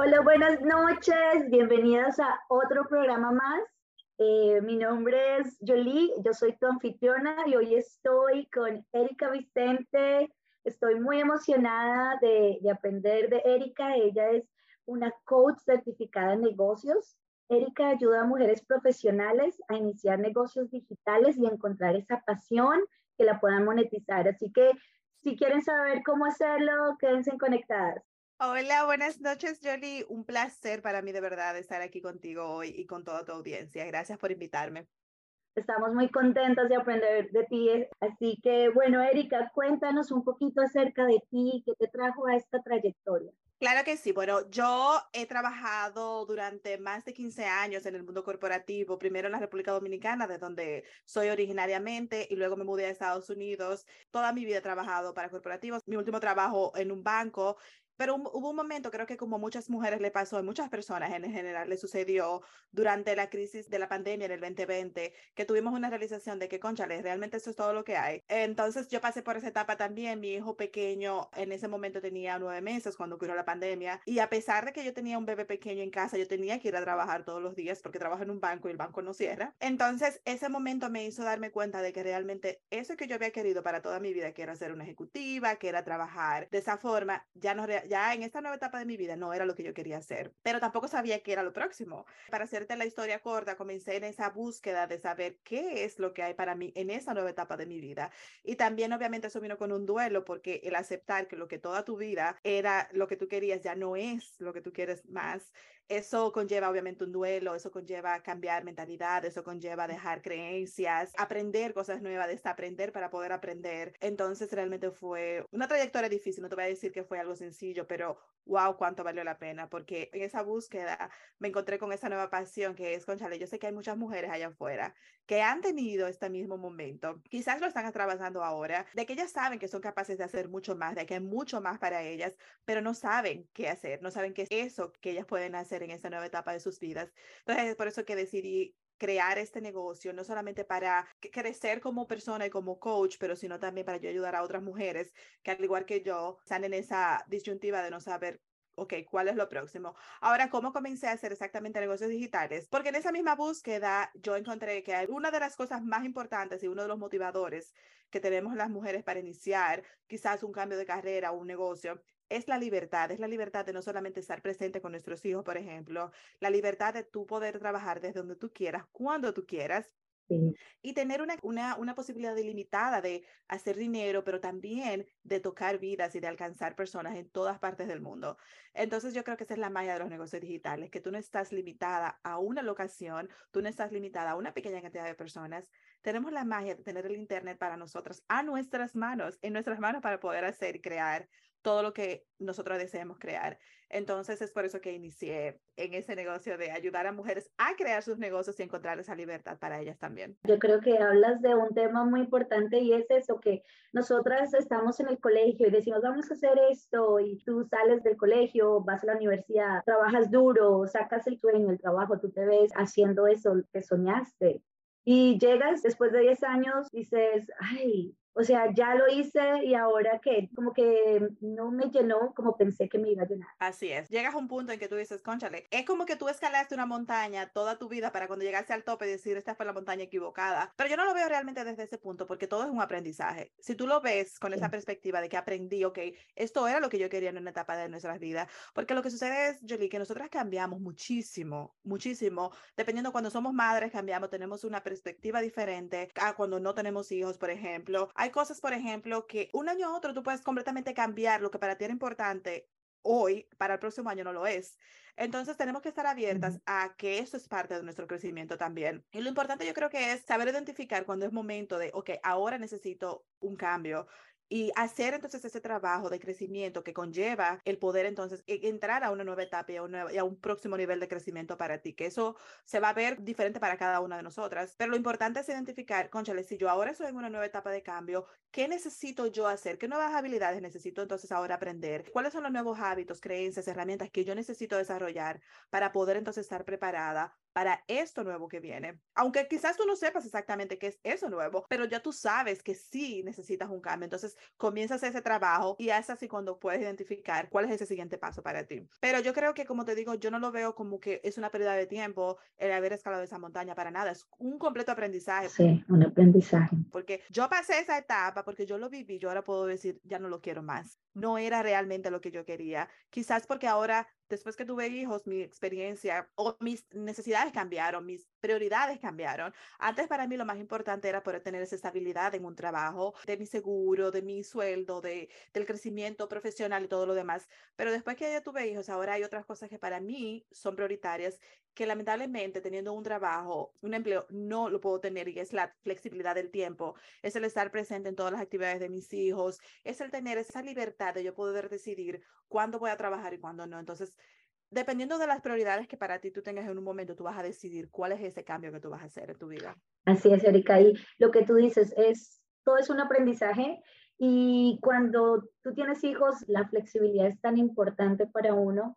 Hola, buenas noches, bienvenidas a otro programa más. Eh, mi nombre es Jolie, yo soy tu anfitriona y hoy estoy con Erika Vicente. Estoy muy emocionada de, de aprender de Erika. Ella es una coach certificada en negocios. Erika ayuda a mujeres profesionales a iniciar negocios digitales y encontrar esa pasión que la puedan monetizar. Así que si quieren saber cómo hacerlo, quédense conectadas. Hola, buenas noches, Jolie. Un placer para mí de verdad estar aquí contigo hoy y con toda tu audiencia. Gracias por invitarme. Estamos muy contentos de aprender de ti. Así que, bueno, Erika, cuéntanos un poquito acerca de ti, qué te trajo a esta trayectoria. Claro que sí. Bueno, yo he trabajado durante más de 15 años en el mundo corporativo, primero en la República Dominicana, de donde soy originariamente, y luego me mudé a Estados Unidos. Toda mi vida he trabajado para corporativos. Mi último trabajo en un banco pero hubo un momento, creo que como muchas mujeres le pasó, y muchas personas en general le sucedió durante la crisis de la pandemia en el 2020, que tuvimos una realización de que, conchale, realmente eso es todo lo que hay. Entonces yo pasé por esa etapa también. Mi hijo pequeño en ese momento tenía nueve meses cuando ocurrió la pandemia. Y a pesar de que yo tenía un bebé pequeño en casa, yo tenía que ir a trabajar todos los días porque trabajo en un banco y el banco no cierra. Entonces ese momento me hizo darme cuenta de que realmente eso que yo había querido para toda mi vida, que era ser una ejecutiva, que era trabajar de esa forma, ya no ya en esta nueva etapa de mi vida no era lo que yo quería hacer, pero tampoco sabía qué era lo próximo. Para hacerte la historia corta, comencé en esa búsqueda de saber qué es lo que hay para mí en esa nueva etapa de mi vida. Y también obviamente eso vino con un duelo porque el aceptar que lo que toda tu vida era lo que tú querías ya no es lo que tú quieres más eso conlleva obviamente un duelo, eso conlleva cambiar mentalidad, eso conlleva dejar creencias, aprender cosas nuevas, desaprender para poder aprender. Entonces realmente fue una trayectoria difícil, no te voy a decir que fue algo sencillo, pero wow, cuánto valió la pena, porque en esa búsqueda me encontré con esa nueva pasión que es, conchale, yo sé que hay muchas mujeres allá afuera que han tenido este mismo momento, quizás lo están atravesando ahora, de que ellas saben que son capaces de hacer mucho más, de que hay mucho más para ellas, pero no saben qué hacer, no saben qué es eso que ellas pueden hacer en esta nueva etapa de sus vidas. Entonces, es por eso que decidí crear este negocio, no solamente para crecer como persona y como coach, pero sino también para yo ayudar a otras mujeres que al igual que yo están en esa disyuntiva de no saber ok, ¿cuál es lo próximo? Ahora, ¿cómo comencé a hacer exactamente negocios digitales? Porque en esa misma búsqueda yo encontré que una de las cosas más importantes y uno de los motivadores que tenemos las mujeres para iniciar quizás un cambio de carrera o un negocio es la libertad, es la libertad de no solamente estar presente con nuestros hijos, por ejemplo, la libertad de tú poder trabajar desde donde tú quieras, cuando tú quieras, y tener una, una, una, posibilidad ilimitada de hacer dinero, pero también de tocar vidas y de alcanzar personas en todas partes del mundo. Entonces yo creo que esa es la magia de los negocios digitales, que tú no estás limitada a una locación, tú no estás limitada a una pequeña cantidad de personas. Tenemos la magia de tener el Internet para nosotras, a nuestras manos, en nuestras manos para poder hacer y crear todo lo que nosotros deseemos crear. Entonces es por eso que inicié en ese negocio de ayudar a mujeres a crear sus negocios y encontrar esa libertad para ellas también. Yo creo que hablas de un tema muy importante y es eso, que nosotras estamos en el colegio y decimos, vamos a hacer esto y tú sales del colegio, vas a la universidad, trabajas duro, sacas el sueño, el trabajo, tú te ves haciendo eso que soñaste. Y llegas después de 10 años, dices, ay, o sea, ya lo hice y ahora que como que no me llenó como pensé que me iba a llenar. Así es. Llegas a un punto en que tú dices, conchale, es como que tú escalaste una montaña toda tu vida para cuando llegaste al tope decir, esta fue la montaña equivocada. Pero yo no lo veo realmente desde ese punto porque todo es un aprendizaje. Si tú lo ves con esa perspectiva de que aprendí, ok, esto era lo que yo quería en una etapa de nuestras vidas. Porque lo que sucede es, Jolie, que nosotras cambiamos muchísimo, muchísimo. Dependiendo cuando somos madres, cambiamos, tenemos una perspectiva diferente a cuando no tenemos hijos, por ejemplo. Hay cosas, por ejemplo, que un año a otro tú puedes completamente cambiar lo que para ti era importante hoy, para el próximo año no lo es. Entonces tenemos que estar abiertas a que eso es parte de nuestro crecimiento también. Y lo importante yo creo que es saber identificar cuando es momento de, ok, ahora necesito un cambio y hacer entonces ese trabajo de crecimiento que conlleva el poder entonces e, entrar a una nueva etapa y a, un próximo nivel de crecimiento para ti, que eso se va a ver diferente para cada una de nosotras. Pero lo importante es identificar, conchale, si yo ahora estoy en una nueva etapa de cambio, ¿qué necesito yo hacer? ¿Qué nuevas habilidades necesito entonces ahora aprender? ¿Cuáles son los nuevos hábitos, creencias, herramientas que yo necesito desarrollar para poder entonces estar preparada para esto nuevo que viene. Aunque quizás tú no sepas exactamente qué es eso nuevo, pero ya tú sabes que sí necesitas un cambio. Entonces comienzas ese trabajo y es así cuando puedes identificar cuál es ese siguiente paso para ti. Pero yo creo que, como te digo, yo no lo veo como que es una pérdida de tiempo el haber escalado esa montaña para nada. Es un completo aprendizaje. Sí, un aprendizaje. Porque yo pasé esa etapa, porque yo lo viví, yo ahora puedo decir, ya no lo quiero más. No era realmente lo que yo quería. Quizás porque ahora después que tuve hijos, mi experiencia o mis necesidades cambiaron, mis prioridades cambiaron. Antes para mí lo más importante era poder tener esa estabilidad en un trabajo, de mi seguro, de mi sueldo, de, del crecimiento profesional y todo lo demás. Pero después que ya tuve hijos, ahora hay otras cosas que para mí son prioritarias que lamentablemente teniendo un trabajo, un empleo, no lo puedo tener y es la flexibilidad del tiempo, es el estar presente en todas las actividades de mis hijos, es el tener esa libertad de yo poder decidir cuándo voy a trabajar y cuándo no. Entonces, dependiendo de las prioridades que para ti tú tengas en un momento, tú vas a decidir cuál es ese cambio que tú vas a hacer en tu vida. Así es, Erika. Y lo que tú dices es, todo es un aprendizaje y cuando tú tienes hijos, la flexibilidad es tan importante para uno.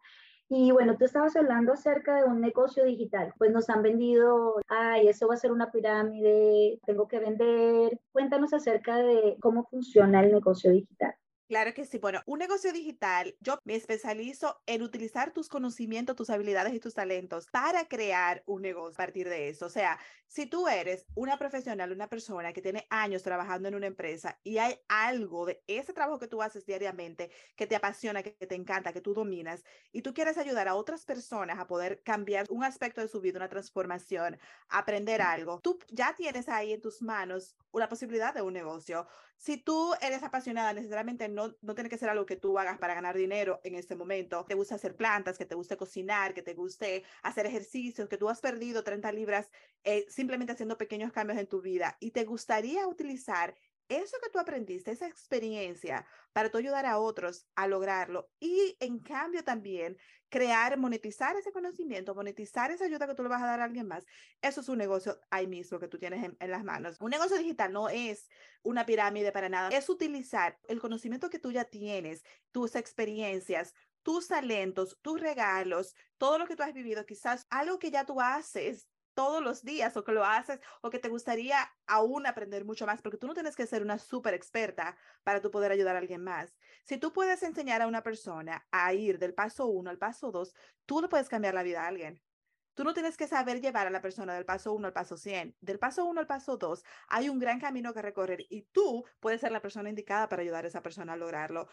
Y bueno, tú estabas hablando acerca de un negocio digital, pues nos han vendido, ay, eso va a ser una pirámide, tengo que vender. Cuéntanos acerca de cómo funciona el negocio digital. Claro que sí. Bueno, un negocio digital, yo me especializo en utilizar tus conocimientos, tus habilidades y tus talentos para crear un negocio a partir de eso. O sea, si tú eres una profesional, una persona que tiene años trabajando en una empresa y hay algo de ese trabajo que tú haces diariamente que te apasiona, que te encanta, que tú dominas y tú quieres ayudar a otras personas a poder cambiar un aspecto de su vida, una transformación, aprender algo, tú ya tienes ahí en tus manos una posibilidad de un negocio. Si tú eres apasionada, necesariamente no, no tiene que ser algo que tú hagas para ganar dinero en este momento. Te gusta hacer plantas, que te guste cocinar, que te guste hacer ejercicios, que tú has perdido 30 libras eh, simplemente haciendo pequeños cambios en tu vida y te gustaría utilizar eso que tú aprendiste, esa experiencia, para tú ayudar a otros a lograrlo y en cambio también crear, monetizar ese conocimiento, monetizar esa ayuda que tú le vas a dar a alguien más, eso es un negocio ahí mismo que tú tienes en, en las manos. Un negocio digital no es una pirámide para nada, es utilizar el conocimiento que tú ya tienes, tus experiencias, tus talentos, tus regalos, todo lo que tú has vivido, quizás algo que ya tú haces todos los días o que lo haces o que te gustaría aún aprender mucho más, porque tú no tienes que ser una súper experta para tú poder ayudar a alguien más. Si tú puedes enseñar a una persona a ir del paso uno al paso dos, tú le puedes cambiar la vida a alguien. Tú no tienes que saber llevar a la persona del paso 1 al paso 100. Del paso 1 al paso 2 hay un gran camino que recorrer y tú puedes ser la persona indicada para ayudar a esa persona a lograrlo.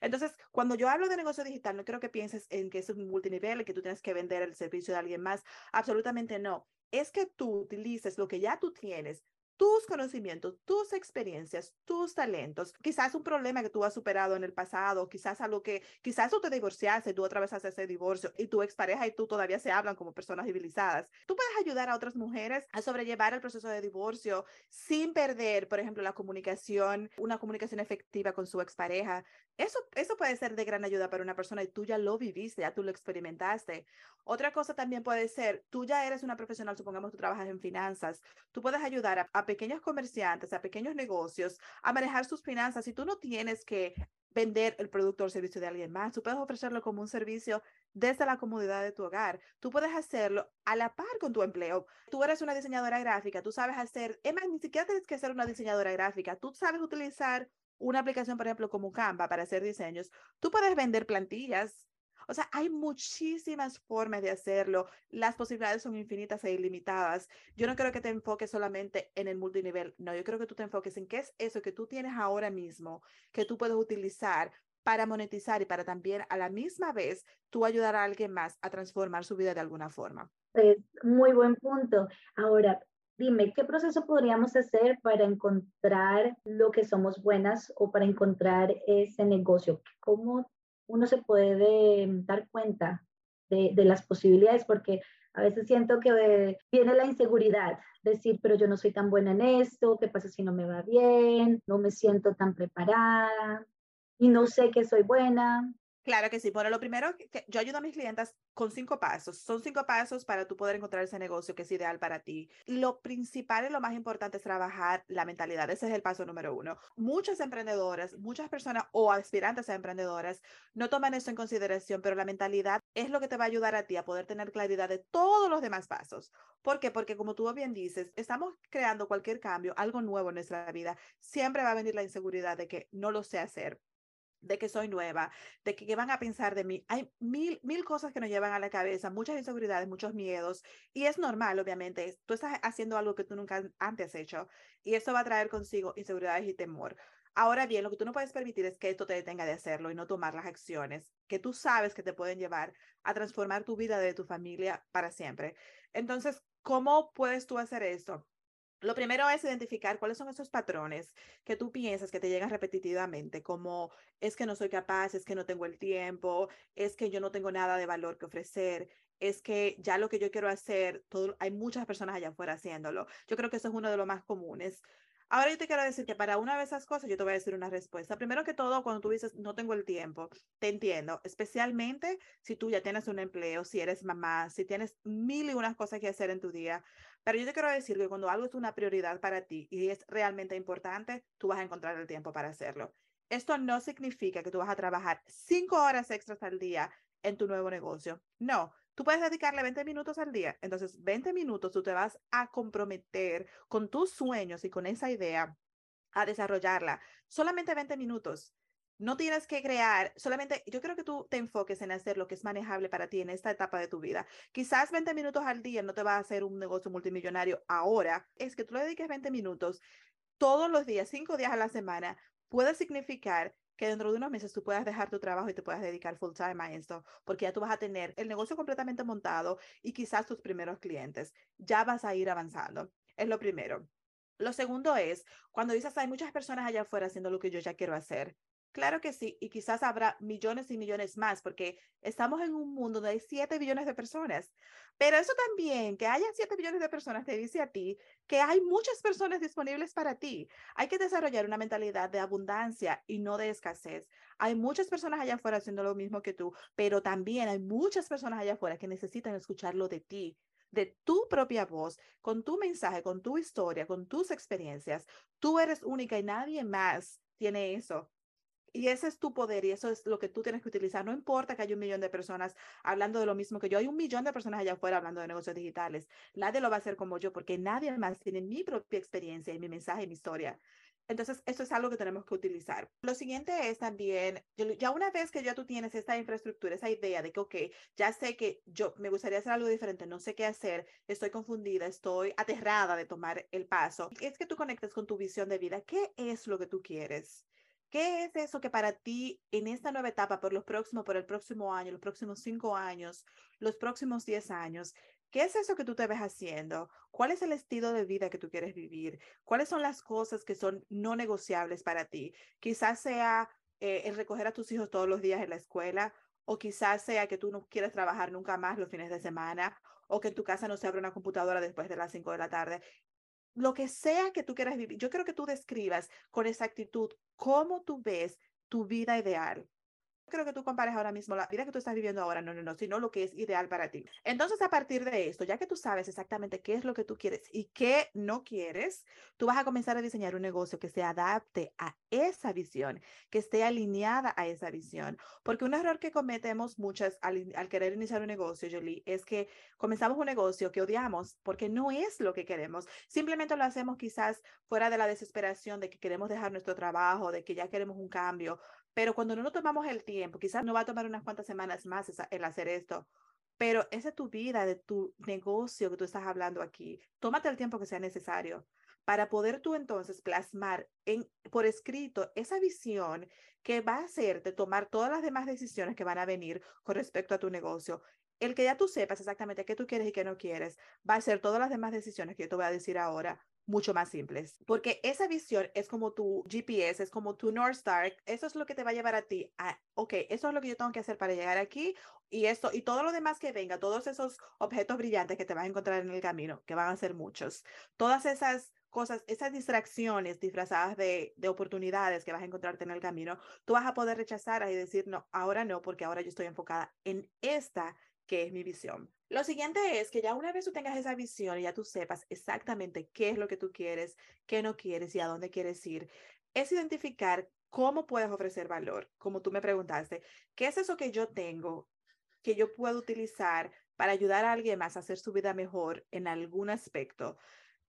Entonces, cuando yo hablo de negocio digital, no quiero que pienses en que es un multinivel que tú tienes que vender el servicio de alguien más. Absolutamente no es que tú utilices lo que ya tú tienes, tus conocimientos, tus experiencias, tus talentos, quizás un problema que tú has superado en el pasado, quizás algo que, quizás tú te divorciaste, tú haces ese divorcio y tu expareja y tú todavía se hablan como personas civilizadas. Tú puedes ayudar a otras mujeres a sobrellevar el proceso de divorcio sin perder, por ejemplo, la comunicación, una comunicación efectiva con su expareja. Eso, eso puede ser de gran ayuda para una persona y tú ya lo viviste, ya tú lo experimentaste. Otra cosa también puede ser, tú ya eres una profesional, supongamos tú trabajas en finanzas, tú puedes ayudar a, a pequeños comerciantes, a pequeños negocios a manejar sus finanzas y tú no tienes que vender el producto o el servicio de alguien más. Tú puedes ofrecerlo como un servicio desde la comodidad de tu hogar. Tú puedes hacerlo a la par con tu empleo. Tú eres una diseñadora gráfica, tú sabes hacer, es más, ni siquiera tienes que ser una diseñadora gráfica. Tú sabes utilizar una aplicación, por ejemplo, como Canva para hacer diseños. Tú puedes vender plantillas o sea, hay muchísimas formas de hacerlo. Las posibilidades son infinitas e ilimitadas. Yo no creo que te enfoques solamente en el multinivel. No, yo creo que tú te enfoques en qué es eso que tú tienes ahora mismo, que tú puedes utilizar para monetizar y para también a la misma vez tú ayudar a alguien más a transformar su vida de alguna forma. Pues muy buen punto. Ahora, dime, ¿qué proceso podríamos hacer para encontrar lo que somos buenas o para encontrar ese negocio? ¿Cómo uno se puede dar cuenta de, las posibilidades, porque A veces siento que viene la inseguridad, decir, pero yo no soy tan buena en esto, ¿qué pasa si no me va bien? No me siento tan preparada y no sé que soy buena. Claro que sí. Bueno, lo primero que yo ayudo a mis clientas con cinco pasos. Son cinco pasos para tú poder encontrar ese negocio que es ideal para ti. Lo principal y lo más importante es trabajar la mentalidad. Ese es el paso número uno. Muchas emprendedoras, muchas personas o aspirantes a emprendedoras no toman eso en consideración, pero la mentalidad es lo que te va a ayudar a ti a poder tener claridad de todos los demás pasos. ¿Por qué? Porque como tú bien dices, estamos creando cualquier cambio, algo nuevo en nuestra vida. Siempre va a venir la inseguridad de que no lo sé hacer de que soy nueva, de que qué van a pensar de mí. Hay mil, mil cosas que nos llevan a la cabeza, muchas inseguridades, muchos miedos, y es normal, obviamente. Tú estás haciendo algo que tú nunca antes has hecho, y eso va a traer consigo inseguridades y temor. Ahora bien, lo que tú no puedes permitir es que esto te detenga de hacerlo y no tomar las acciones que tú sabes que te pueden llevar a transformar tu vida de tu familia para siempre. Entonces, ¿cómo puedes tú hacer esto? Lo primero es identificar cuáles son esos patrones que tú piensas que te llegan repetitivamente, como es que no soy capaz, es que no tengo el tiempo, es que yo no tengo nada de valor que ofrecer, es que ya lo que yo quiero hacer, todo, hay muchas personas allá afuera haciéndolo. Yo creo que eso es uno de los más comunes. Ahora yo te quiero decir que para una de esas cosas yo te voy a decir una respuesta. Primero que todo, cuando tú dices no tengo el tiempo, te entiendo, especialmente si tú ya tienes un empleo, si eres mamá, si tienes mil y unas cosas que hacer en tu día. Pero yo te quiero decir que cuando algo es una prioridad para ti y es realmente importante, tú vas a encontrar el tiempo para hacerlo. Esto no significa que tú vas a trabajar cinco horas extras al día en tu nuevo negocio. No, Tú puedes dedicarle 20 minutos al día. Entonces, 20 minutos tú te vas a comprometer con tus sueños y con esa idea a desarrollarla. Solamente 20 minutos. No tienes que crear, solamente yo creo que tú te enfoques en hacer lo que es manejable para ti en esta etapa de tu vida. Quizás 20 minutos al día no te va a hacer un negocio multimillonario ahora, es que tú le dediques 20 minutos todos los días, cinco días a la semana, puede significar que dentro de unos meses tú puedas dejar tu trabajo y te puedas dedicar full time a esto, porque ya tú vas a tener el negocio completamente montado y quizás tus primeros clientes. Ya vas a ir avanzando. Es lo primero. Lo segundo es, cuando dices, hay muchas personas allá afuera haciendo lo que yo ya quiero hacer. Claro que sí, y quizás habrá millones y millones más, porque estamos en un mundo donde hay 7 billones de personas. Pero eso también, que haya 7 billones de personas, te dice a ti que hay muchas personas disponibles para ti. Hay que desarrollar una mentalidad de abundancia y no de escasez. Hay muchas personas allá afuera haciendo lo mismo que tú, pero también hay muchas personas allá afuera que necesitan escucharlo de ti de tu propia voz, con tu mensaje, con tu historia, con tus experiencias. Tú eres única y nadie más tiene eso. Y ese es tu poder y eso es lo que tú tienes que utilizar. No importa que haya un millón de personas hablando de lo mismo que yo. Hay un millón de personas allá afuera hablando de negocios digitales. Nadie lo va a hacer como yo porque nadie más tiene mi propia experiencia y mi mensaje y mi historia. Entonces, eso es algo que tenemos que utilizar. Lo siguiente es también, ya una vez que ya tú tienes esta infraestructura, esa idea de que, ok, ya sé que yo me gustaría hacer algo diferente, no sé qué hacer, estoy confundida, estoy aterrada de tomar el paso, es que tú conectes con tu visión de vida. ¿Qué es lo que tú quieres? ¿Qué es eso que para ti en esta nueva etapa, por los próximos, por el próximo año, los próximos cinco años, los próximos diez años, qué es eso que tú te ves haciendo? ¿Cuál es el estilo de vida que tú quieres vivir? ¿Cuáles son las cosas que son no negociables para ti? Quizás sea eh, el recoger a tus hijos todos los días en la escuela, o quizás sea que tú no quieres trabajar nunca más los fines de semana, o que en tu casa no se abra una computadora después de las cinco de la tarde lo que sea que tú quieras vivir, yo quiero que tú describas con exactitud cómo tú ves tu vida ideal creo que tú compares ahora mismo la vida que tú estás viviendo ahora, no, no, no, sino lo que es ideal para ti. Entonces, a partir de esto, ya que tú sabes exactamente qué es lo que tú quieres y qué no quieres, tú vas a comenzar a diseñar un negocio que se adapte a esa visión, que esté alineada a esa visión. Porque un error que cometemos muchas al, querer iniciar un negocio, Jolie, es que comenzamos un negocio que odiamos porque no es lo que queremos. Simplemente lo hacemos quizás fuera de la desesperación de que queremos dejar nuestro trabajo, de que ya queremos un cambio, pero cuando no nos tomamos el tiempo, quizás no va a tomar unas cuantas semanas más el hacer esto, pero esa es tu vida, de tu negocio que tú estás hablando aquí. Tómate el tiempo que sea necesario para poder tú entonces plasmar en, por escrito esa visión que va a hacerte tomar todas las demás decisiones que van a venir con respecto a tu negocio. El que ya tú sepas exactamente qué tú quieres y qué no quieres, va a ser todas las demás decisiones que yo te voy a decir ahora mucho más simples, porque esa visión es como tu GPS, es como tu North Star, eso es lo que te va a llevar a ti a, ok, eso es lo que yo tengo que hacer para llegar aquí y esto y todo lo demás que venga, todos esos objetos brillantes que te vas a encontrar en el camino, que van a ser muchos, todas esas cosas, esas distracciones disfrazadas de, de oportunidades que vas a encontrarte en el camino, tú vas a poder rechazar y decir, no, ahora no, porque ahora yo estoy enfocada en esta que es mi visión. Lo siguiente es que ya una vez tú tengas esa visión y ya tú sepas exactamente qué es lo que tú quieres, qué no quieres y a dónde quieres ir, es identificar cómo puedes ofrecer valor, como tú me preguntaste, ¿qué es eso que yo tengo que yo puedo utilizar para ayudar a alguien más a hacer su vida mejor en algún aspecto?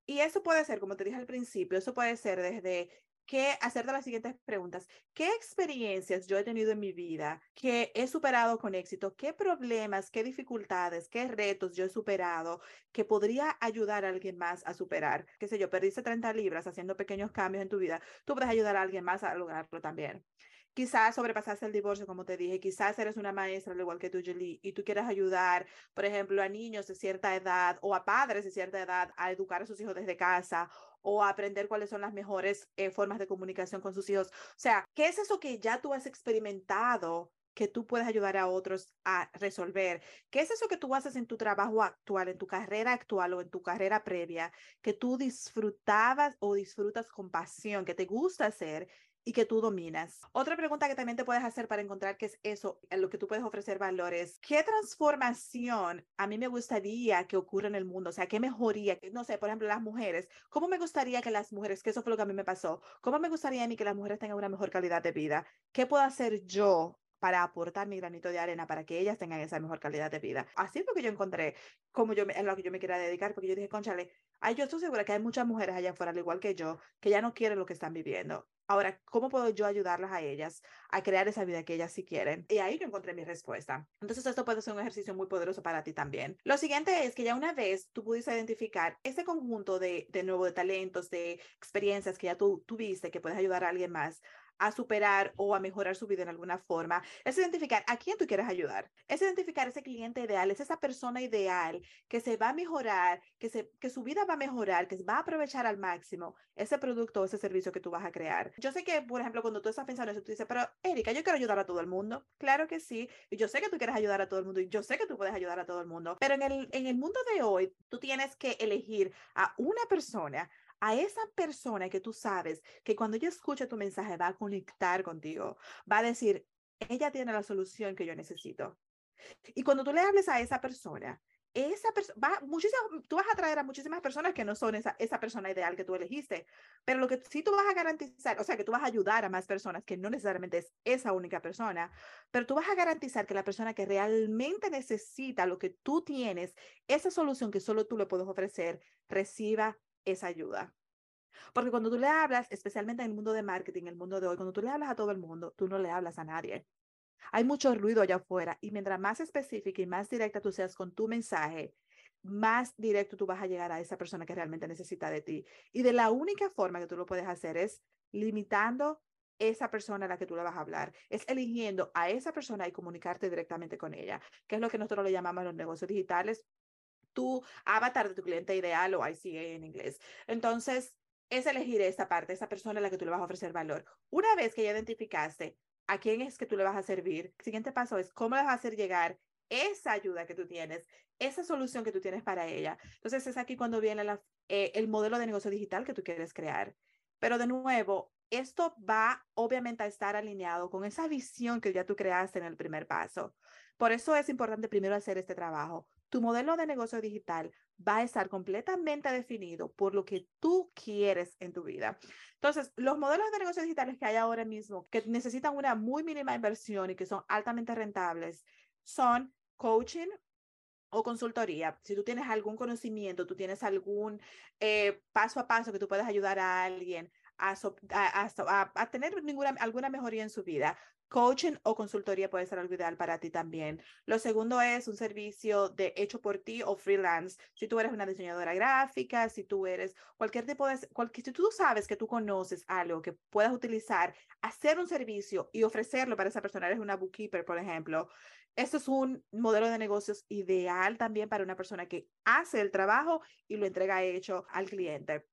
Y eso puede ser, como te dije al principio, eso puede ser desde que hacerte las siguientes preguntas. ¿Qué experiencias yo he tenido en mi vida que he superado con éxito? ¿Qué problemas, qué dificultades, qué retos yo he superado que podría ayudar a alguien más a superar? Qué sé yo, perdiste 30 libras haciendo pequeños cambios en tu vida. Tú puedes ayudar a alguien más a lograrlo también. Quizás sobrepasaste el divorcio, como te dije, quizás eres una maestra, al igual que tú, Julie, y tú quieres ayudar, por ejemplo, a niños de cierta edad o a padres de cierta edad a educar a sus hijos desde casa o aprender cuáles son las mejores eh, formas de comunicación con sus hijos. O sea, ¿qué es eso que ya tú has experimentado que tú puedes ayudar a otros a resolver? ¿Qué es eso que tú haces en tu trabajo actual, en tu carrera actual o en tu carrera previa, que tú disfrutabas o disfrutas con pasión, que te gusta hacer y que tú dominas. Otra pregunta que también te puedes hacer para encontrar qué es eso, en lo que tú puedes ofrecer valores. ¿Qué transformación a mí me gustaría que ocurra en el mundo? O sea, ¿qué mejoría? No sé, por ejemplo, las mujeres. ¿Cómo me gustaría que las mujeres, que eso fue lo que a mí me pasó, cómo me gustaría a mí que las mujeres tengan una mejor calidad de vida? ¿Qué puedo hacer yo para aportar mi granito de arena para que ellas tengan esa mejor calidad de vida. Así es lo que yo encontré como yo en lo que yo me quería dedicar, porque yo dije, conchale, ay, yo estoy segura que hay muchas mujeres allá afuera, al igual que yo, que ya no quieren lo que están viviendo. Ahora, ¿cómo puedo yo ayudarlas a ellas a crear esa vida que ellas sí quieren? Y ahí yo encontré mi respuesta. Entonces, esto puede ser un ejercicio muy poderoso para ti también. Lo siguiente es que ya una vez tú pudiste identificar ese conjunto de, de nuevo de talentos, de experiencias que ya tú tuviste, que puedes ayudar a alguien más, a superar o a mejorar su vida en alguna forma, es identificar a quién tú quieres ayudar, es identificar ese cliente ideal, es esa persona ideal que se va a mejorar, que, se, que su vida va a mejorar, que va a aprovechar al máximo ese producto o ese servicio que tú vas a crear. Yo sé que, por ejemplo, cuando tú estás pensando en eso, tú dices, pero Erika, yo quiero ayudar a todo el mundo. Claro que sí, yo sé que tú quieres ayudar a todo el mundo y yo sé que tú puedes ayudar a todo el mundo, pero en el, en el mundo de hoy, tú tienes que elegir a una persona a esa persona que tú sabes que cuando ella escucha tu mensaje va a conectar contigo, va a decir, ella tiene la solución que yo necesito. Y cuando tú le hables a esa persona, esa persona tú vas a traer a muchísimas personas que no son esa, esa persona ideal que tú elegiste, pero lo que sí tú vas a garantizar, o sea, que tú vas a ayudar a más personas que no necesariamente es esa única persona, pero tú vas a garantizar que la persona que realmente necesita lo que tú tienes, esa solución que solo tú le puedes ofrecer, reciba esa ayuda. Porque cuando tú le hablas, especialmente en el mundo de marketing, en el mundo de hoy, cuando tú le hablas a todo el mundo, tú no le hablas a nadie. Hay mucho ruido allá afuera y mientras más específica y más directa tú seas con tu mensaje, más directo tú vas a llegar a esa persona que realmente necesita de ti. Y de la única forma que tú lo puedes hacer es limitando esa persona a la que tú le vas a hablar, es eligiendo a esa persona y comunicarte directamente con ella, que es lo que nosotros le llamamos los negocios digitales tu avatar de tu cliente ideal o ICA en inglés. Entonces, es elegir esa parte, esa persona a la que tú le vas a ofrecer valor. Una vez que ya identificaste a quién es que tú le vas a servir, el siguiente paso es cómo le vas a hacer llegar esa ayuda que tú tienes, esa solución que tú tienes para ella. Entonces, es aquí cuando viene eh, el modelo de negocio digital que tú quieres crear. Pero de nuevo, esto va obviamente a estar alineado con esa visión que ya tú creaste en el primer paso. Por eso es importante primero hacer este trabajo tu modelo de negocio digital va a estar completamente definido por lo que tú quieres en tu vida. Entonces, los modelos de negocio digitales que hay ahora mismo, que necesitan una muy mínima inversión y que son altamente rentables, son coaching o consultoría. Si tú tienes algún conocimiento, tú tienes algún eh, paso a paso que tú puedes ayudar a alguien a, tener alguna mejoría en su vida, Coaching o consultoría puede ser algo ideal para ti también. Lo segundo es un servicio de hecho por ti o freelance. Si tú eres una diseñadora gráfica, si tú eres cualquier tipo de, cualquier, si tú sabes que tú conoces algo que puedas utilizar, hacer un servicio y ofrecerlo para esa persona, eres una bookkeeper, por ejemplo. Esto es un modelo de negocios ideal también para una persona que hace el trabajo y lo entrega hecho al cliente.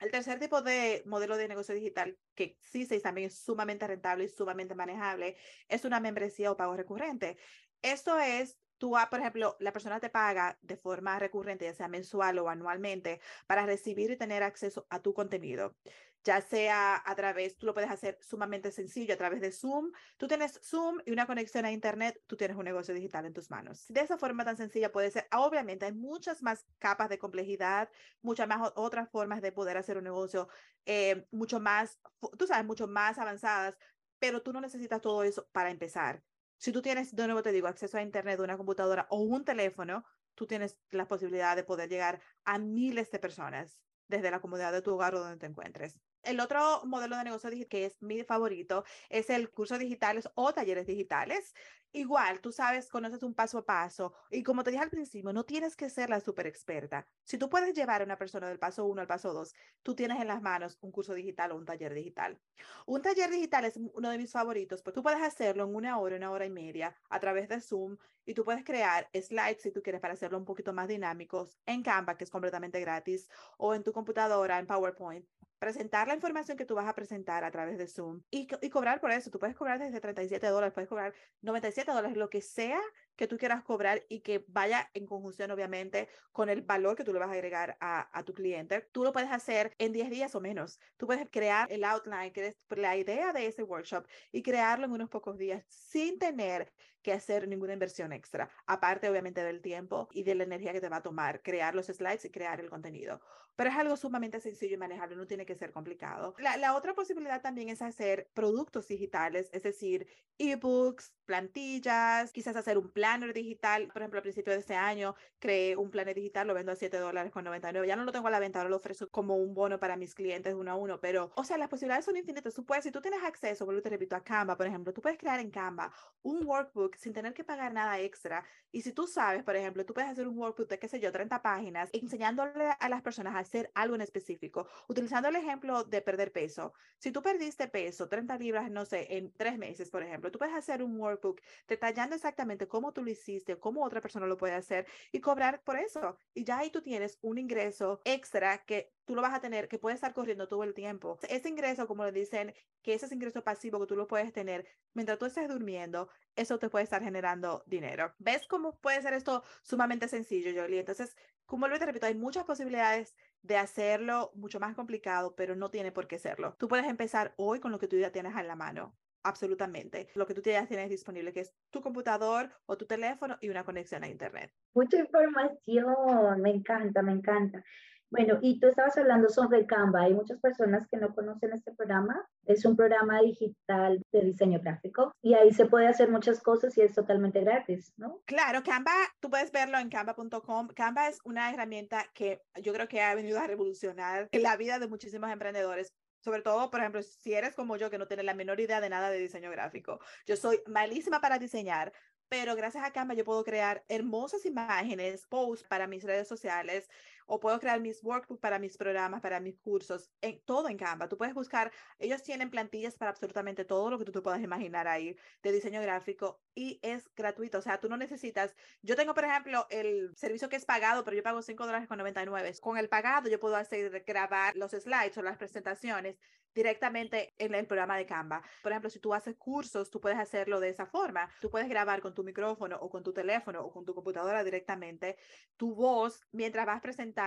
El tercer tipo de modelo de negocio digital que existe y también es sumamente rentable y sumamente manejable es una membresía o pago recurrente. Esto es tú, por ejemplo, la persona te paga de forma recurrente, ya sea mensual o anualmente, para recibir y tener acceso a tu contenido ya sea a través, tú lo puedes hacer sumamente sencillo a través de Zoom. Tú tienes Zoom y una conexión a Internet, tú tienes un negocio digital en tus manos. De esa forma tan sencilla puede ser, obviamente hay muchas más capas de complejidad, muchas más otras formas de poder hacer un negocio, eh, mucho más, tú sabes, mucho más avanzadas, pero tú no necesitas todo eso para empezar. Si tú tienes, de nuevo te digo, acceso a Internet, una computadora o un teléfono, tú tienes la posibilidad de poder llegar a miles de personas desde la comodidad de tu hogar o donde te encuentres. El otro modelo de negocio que es mi favorito es el curso digitales o talleres digitales. Igual, tú sabes, conoces un paso a paso y como te dije al principio, no tienes que ser la super experta. Si tú puedes llevar a una persona del paso 1 al paso 2, tú tienes en las manos un curso digital o un taller digital. Un taller digital es uno de mis favoritos, porque tú puedes hacerlo en una hora, una hora y media a través de Zoom y tú puedes crear slides si tú quieres para hacerlo un poquito más dinámicos en Canva, que es completamente gratis, o en tu computadora, en PowerPoint presentar la información que tú vas a presentar a través de Zoom y, cobrar por eso. Tú puedes cobrar desde 37 dólares, puedes cobrar 97 dólares, lo que sea que tú quieras cobrar y que vaya en conjunción, obviamente, con el valor que tú le vas a agregar a, a tu cliente. Tú lo puedes hacer en 10 días o menos. Tú puedes crear el outline, que es la idea de ese workshop y crearlo en unos pocos días sin tener que hacer ninguna inversión extra, aparte obviamente del tiempo y de la energía que te va a tomar crear los slides y crear el contenido. Pero es algo sumamente sencillo y manejable, no tiene que ser complicado. La, la otra posibilidad también es hacer productos digitales, es decir, ebooks, plantillas, quizás hacer un planner digital. Por ejemplo, al principio de este año creé un planner digital, lo vendo a 7 dólares con 99. Ya no lo tengo a la venta, ahora lo ofrezco como un bono para mis clientes uno a uno, pero, o sea, las posibilidades son infinitas. Tú puedes, si tú tienes acceso, vuelvo te repito, a Canva, por ejemplo, tú puedes crear en Canva un workbook sin tener que pagar nada extra. Y si tú sabes, por ejemplo, tú puedes hacer un workbook de, qué sé yo, 30 páginas, enseñándole a las personas a hacer algo en específico, utilizando el ejemplo de perder peso. Si tú perdiste peso, 30 libras, no sé, en tres meses, por ejemplo, tú puedes hacer un workbook detallando exactamente cómo tú lo hiciste, cómo otra persona lo puede hacer y cobrar por eso. Y ya ahí tú tienes un ingreso extra que tú lo vas a tener, que puede estar corriendo todo el tiempo. Ese ingreso, como le dicen, que ese es ingreso pasivo que tú lo puedes tener mientras tú estés durmiendo, eso te puede estar generando dinero. ¿Ves cómo puede ser esto sumamente sencillo, Jolie? Entonces, como lo te repito, hay muchas posibilidades de hacerlo mucho más complicado, pero no tiene por qué serlo. Tú puedes empezar hoy con lo que tú ya tienes en la mano absolutamente lo que tú ya tienes disponible, que es tu computador o tu teléfono y una conexión a Internet. Mucha información, me encanta, me encanta. Bueno, y tú estabas hablando sobre Canva. Hay muchas personas que no conocen este programa. Es un programa digital de diseño gráfico y ahí se puede hacer muchas cosas y es totalmente gratis, ¿no? Claro, Canva, tú puedes verlo en canva.com. Canva es una herramienta que yo creo que ha venido a revolucionar la vida de muchísimos emprendedores sobre todo, por ejemplo, si eres como yo que no tienes la menor idea de nada de diseño gráfico. Yo soy malísima para diseñar, pero gracias a Canva yo puedo crear hermosas imágenes, posts para mis redes sociales, o puedo crear mis workbooks para mis programas, para mis cursos, en, todo en Canva. Tú puedes buscar, ellos tienen plantillas para absolutamente todo lo que tú, tú puedas imaginar ahí de diseño gráfico y es gratuito. O sea, tú no necesitas, yo tengo, por ejemplo, el servicio que es pagado, pero yo pago 5 dólares con 99. Con el pagado yo puedo hacer, grabar los slides o las presentaciones directamente en el programa de Canva. Por ejemplo, si tú haces cursos, tú puedes hacerlo de esa forma. Tú puedes grabar con tu micrófono o con tu teléfono o con tu computadora directamente tu voz mientras vas presentando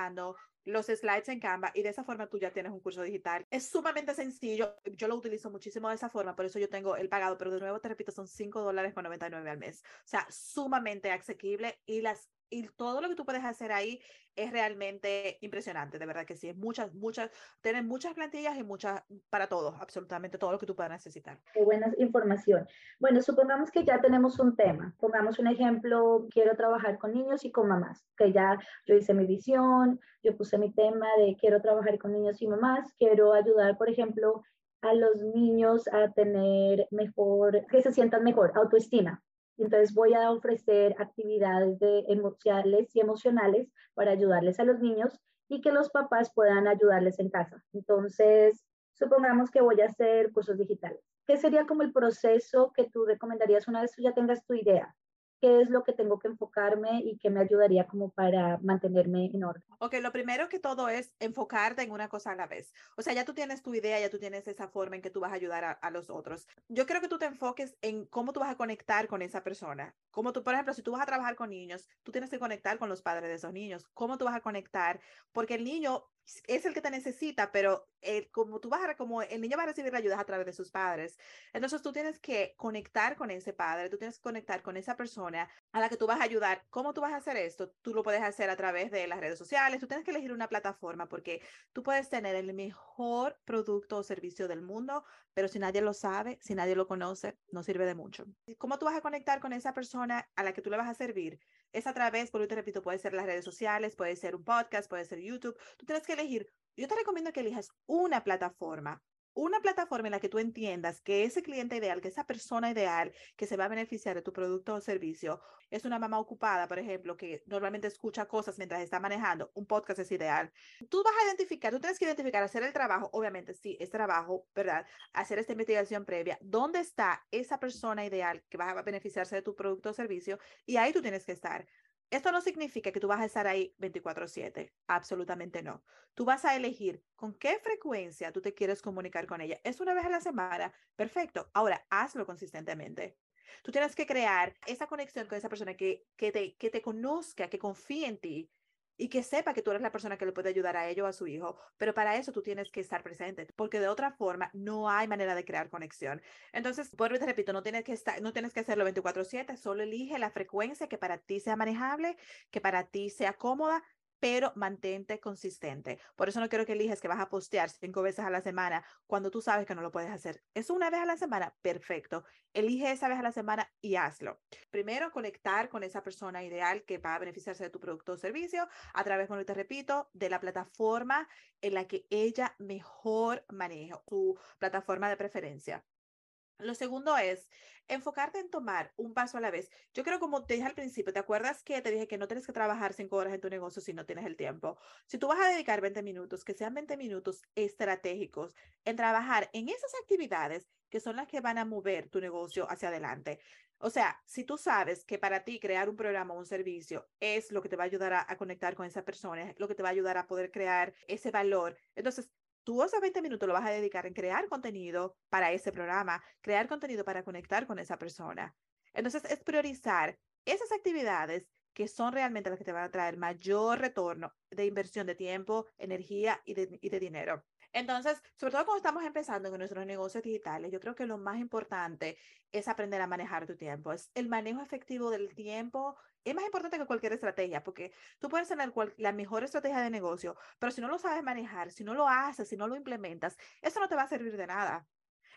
los slides en Canva y de esa forma tú ya tienes un curso digital. Es sumamente sencillo, yo lo utilizo muchísimo de esa forma, por eso yo tengo el pagado, pero de nuevo te repito, son 5 dólares con 99 al mes. O sea, sumamente asequible y las y todo lo que tú puedes hacer ahí es realmente impresionante, de verdad que sí, muchas, muchas, tienen muchas plantillas y muchas para todo, absolutamente todo lo que tú puedas necesitar. Qué buena información. Bueno, supongamos que ya tenemos un tema, pongamos un ejemplo, quiero trabajar con niños y con mamás, que ya yo hice mi visión, yo puse mi tema de quiero trabajar con niños y mamás, quiero ayudar, por ejemplo, a los niños a tener mejor, que se sientan mejor, autoestima, entonces voy a ofrecer actividades de emocionales y emocionales para ayudarles a los niños y que los papás puedan ayudarles en casa. Entonces, supongamos que voy a hacer cursos digitales. ¿Qué sería como el proceso que tú recomendarías una vez tú ya tengas tu idea? Qué es lo que tengo que enfocarme y qué me ayudaría como para mantenerme en orden. Ok, lo primero que todo es enfocarte en una cosa a la vez. O sea, ya tú tienes tu idea, ya tú tienes esa forma en que tú vas a ayudar a, a los otros. Yo quiero que tú te enfoques en cómo tú vas a conectar con esa persona. Como tú, por ejemplo, si tú vas a trabajar con niños, tú tienes que conectar con los padres de esos niños. ¿Cómo tú vas a conectar? Porque el niño es el que te necesita, pero como tú vas a, como el niño va a recibir la ayuda a través de sus padres. Entonces tú tienes que conectar con ese padre, tú tienes que conectar con esa persona a la que tú vas a ayudar. ¿Cómo tú vas a hacer esto? Tú lo puedes hacer a través de las redes sociales, tú tienes que elegir una plataforma porque tú puedes tener el mejor producto o servicio del mundo, pero si nadie lo sabe, si nadie lo conoce, no sirve de mucho. ¿Cómo tú vas a conectar con esa persona a la que tú le vas a servir? Es a través, por te repito, puede ser las redes sociales, puede ser un podcast, puede ser YouTube. Tú tienes que elegir. Yo te recomiendo que elijas una plataforma una plataforma en la que tú entiendas que ese cliente ideal, que esa persona ideal que se va a beneficiar de tu producto o servicio, es una mamá ocupada, por ejemplo, que normalmente escucha cosas mientras está manejando, un podcast es ideal. Tú vas a identificar, tú tienes que identificar, hacer el trabajo, obviamente sí, es trabajo, ¿verdad? Hacer esta investigación previa, ¿dónde está esa persona ideal que va a beneficiarse de tu producto o servicio? Y ahí tú tienes que estar. Esto no significa que tú vas a estar ahí 24/7, absolutamente no. Tú vas a elegir con qué frecuencia tú te quieres comunicar con ella. ¿Es una vez a la semana? Perfecto. Ahora, hazlo consistentemente. Tú tienes que crear esa conexión con esa persona que, que, te, que te conozca, que confíe en ti, y que sepa que tú eres la persona que le puede ayudar a ello o a su hijo, pero para eso tú tienes que estar presente, porque de otra forma no hay manera de crear conexión. Entonces, vuelvo y te repito, no tienes que estar, no tienes que hacerlo 24/7, solo elige la frecuencia que para ti sea manejable, que para ti sea cómoda pero mantente consistente. Por eso no quiero que eliges que vas a postear cinco veces a la semana cuando tú sabes que no lo puedes hacer. Es una vez a la semana, perfecto. Elige esa vez a la semana y hazlo. Primero, conectar con esa persona ideal que va a beneficiarse de tu producto o servicio a través, como te repito, de la plataforma en la que ella mejor maneja, su plataforma de preferencia. Lo segundo es enfocarte en tomar un paso a la vez. Yo creo, como te dije al principio, ¿te acuerdas que te dije que no tienes que trabajar cinco horas en tu negocio si no tienes el tiempo? Si tú vas a dedicar 20 minutos, que sean 20 minutos estratégicos en trabajar en esas actividades que son las que van a mover tu negocio hacia adelante. O sea, si tú sabes que para ti crear un programa o un servicio es lo que te va a ayudar a, a, conectar con esa persona, lo que te va a ayudar a poder crear ese valor, entonces tú esos 20 minutos lo vas a dedicar en crear contenido para ese programa, crear contenido para conectar con esa persona. Entonces, es priorizar esas actividades que son realmente las que te van a traer mayor retorno de inversión de tiempo, energía y de, dinero. Entonces, sobre todo cuando estamos empezando con nuestros negocios digitales, yo creo que lo más importante es aprender a manejar tu tiempo. Es el manejo efectivo del tiempo es más importante que cualquier estrategia, porque tú puedes tener la mejor estrategia de negocio, pero si no lo sabes manejar, si no lo haces, si no lo implementas, eso no te va a servir de nada.